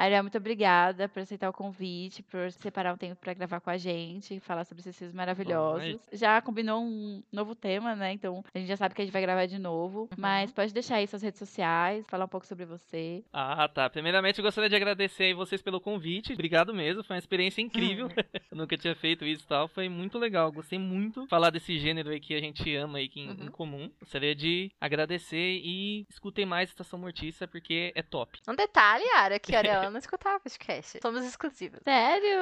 [SPEAKER 1] Ariel, muito obrigada por aceitar o convite, por separar um tempo pra gravar com a gente, falar sobre esses filmes maravilhosos. Já combinou um novo tema, né? Então a gente já sabe que a gente vai gravar de novo. Mas pode deixar aí suas redes sociais, falar um pouco sobre você.
[SPEAKER 3] Ah, tá. Primeiramente, eu gostaria de agradecer aí vocês pelo convite. Obrigado mesmo. Foi uma experiência incrível. eu nunca tinha feito isso e tal. Foi muito legal. Gostei muito de falar desse gênero aí que a gente ama aí que em, em
[SPEAKER 2] Uhum.
[SPEAKER 3] comum. Gostaria de agradecer e escutem mais Estação Mortícia porque é top.
[SPEAKER 2] Um detalhe, Ara, que a Ariel não escutava podcast. Somos exclusivos.
[SPEAKER 1] Sério?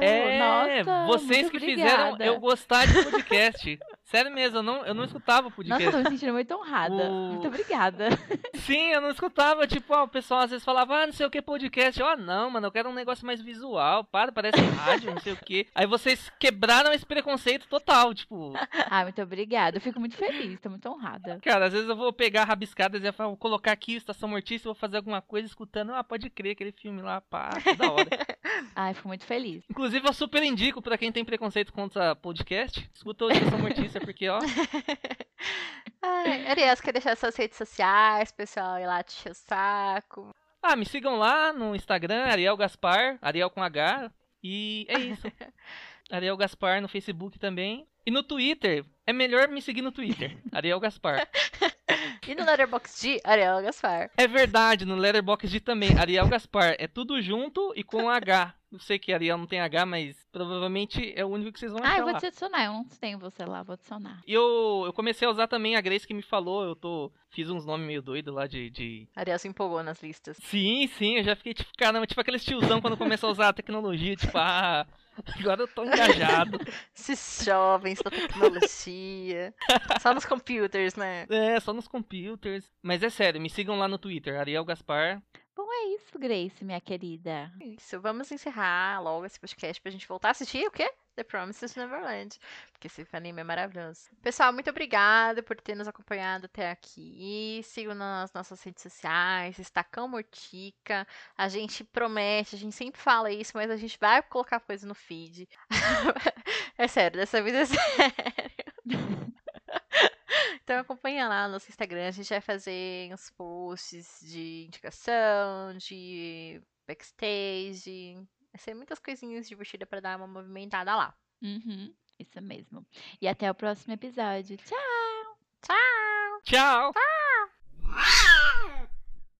[SPEAKER 3] É,
[SPEAKER 1] Nossa,
[SPEAKER 3] vocês
[SPEAKER 1] muito
[SPEAKER 3] que fizeram
[SPEAKER 1] obrigada.
[SPEAKER 3] eu gostar de podcast. Sério mesmo, eu não, eu não escutava podcast.
[SPEAKER 1] Nossa, eu tô me sentindo muito honrada.
[SPEAKER 3] O-
[SPEAKER 1] Muito obrigada.
[SPEAKER 3] Sim, eu não escutava, tipo, ó, o pessoal às vezes falava, ah, não sei o que podcast. Eu, ah, não, mano, eu quero um negócio mais visual, para, parece rádio, não sei o que. Aí vocês quebraram esse preconceito total, tipo,
[SPEAKER 1] Ah, muito obrigada. Eu fico muito feliz, tô muito honrada.
[SPEAKER 3] cara, às vezes eu vou pegar rabiscadas e eu vou colocar aqui o Estação Mortícia, vou fazer alguma coisa escutando, ah, pode crer, aquele filme lá, pá, que da hora.
[SPEAKER 1] Ai, fico muito feliz.
[SPEAKER 3] Inclusive, eu super indico pra quem tem preconceito contra podcast, escuta o Estação Mortícia, porque, ó,
[SPEAKER 2] Ai, Arias, quer deixar suas redes sociais, pessoal, ir lá te o saco.
[SPEAKER 3] ah, me sigam lá no Instagram, Ariel Gaspar, Ariel com H, e é isso. Ariel Gaspar no Facebook também. E no Twitter, é melhor me seguir no Twitter, Ariel Gaspar.
[SPEAKER 2] E no Letterboxd, Ariel Gaspar.
[SPEAKER 3] É verdade, no Letterboxd também, Ariel Gaspar. É tudo junto e com H. Eu sei que Ariel não tem H, mas provavelmente é o único que vocês vão
[SPEAKER 1] Ah,
[SPEAKER 3] achar
[SPEAKER 1] eu vou
[SPEAKER 3] lá.
[SPEAKER 1] te adicionar. Eu não tenho você lá, vou adicionar.
[SPEAKER 3] E eu, eu comecei a usar também a Grace que me falou, eu tô. Fiz uns nomes meio doidos lá de, de.
[SPEAKER 2] Ariel se empolgou nas listas.
[SPEAKER 3] Sim, sim, eu já fiquei tipo, caramba, tipo aqueles tiozão quando começa a usar a tecnologia, tipo, ah, agora eu tô engajado.
[SPEAKER 2] Esses jovens da tecnologia. Só nos computers, né?
[SPEAKER 3] É, só nos computers. Mas é sério, me sigam lá no Twitter, Ariel Gaspar.
[SPEAKER 1] Bom, é isso, Grace, minha querida.
[SPEAKER 2] Isso, vamos encerrar logo esse podcast pra gente voltar a assistir o quê? The Promises Neverland. Porque esse anime é maravilhoso. Pessoal, muito obrigada por ter nos acompanhado até aqui. Sigam nas nossas redes sociais, Estacão Mortica. A gente promete, a gente sempre fala isso, mas a gente vai colocar coisa no feed. é sério, dessa vez é sério. Então acompanha lá no nosso Instagram, a gente vai fazer uns posts de indicação, de backstage. Vai ser muitas coisinhas divertidas pra dar uma movimentada lá.
[SPEAKER 1] Uhum, isso mesmo. E até o próximo episódio. Tchau!
[SPEAKER 2] Tchau!
[SPEAKER 3] Tchau!
[SPEAKER 2] Tchau!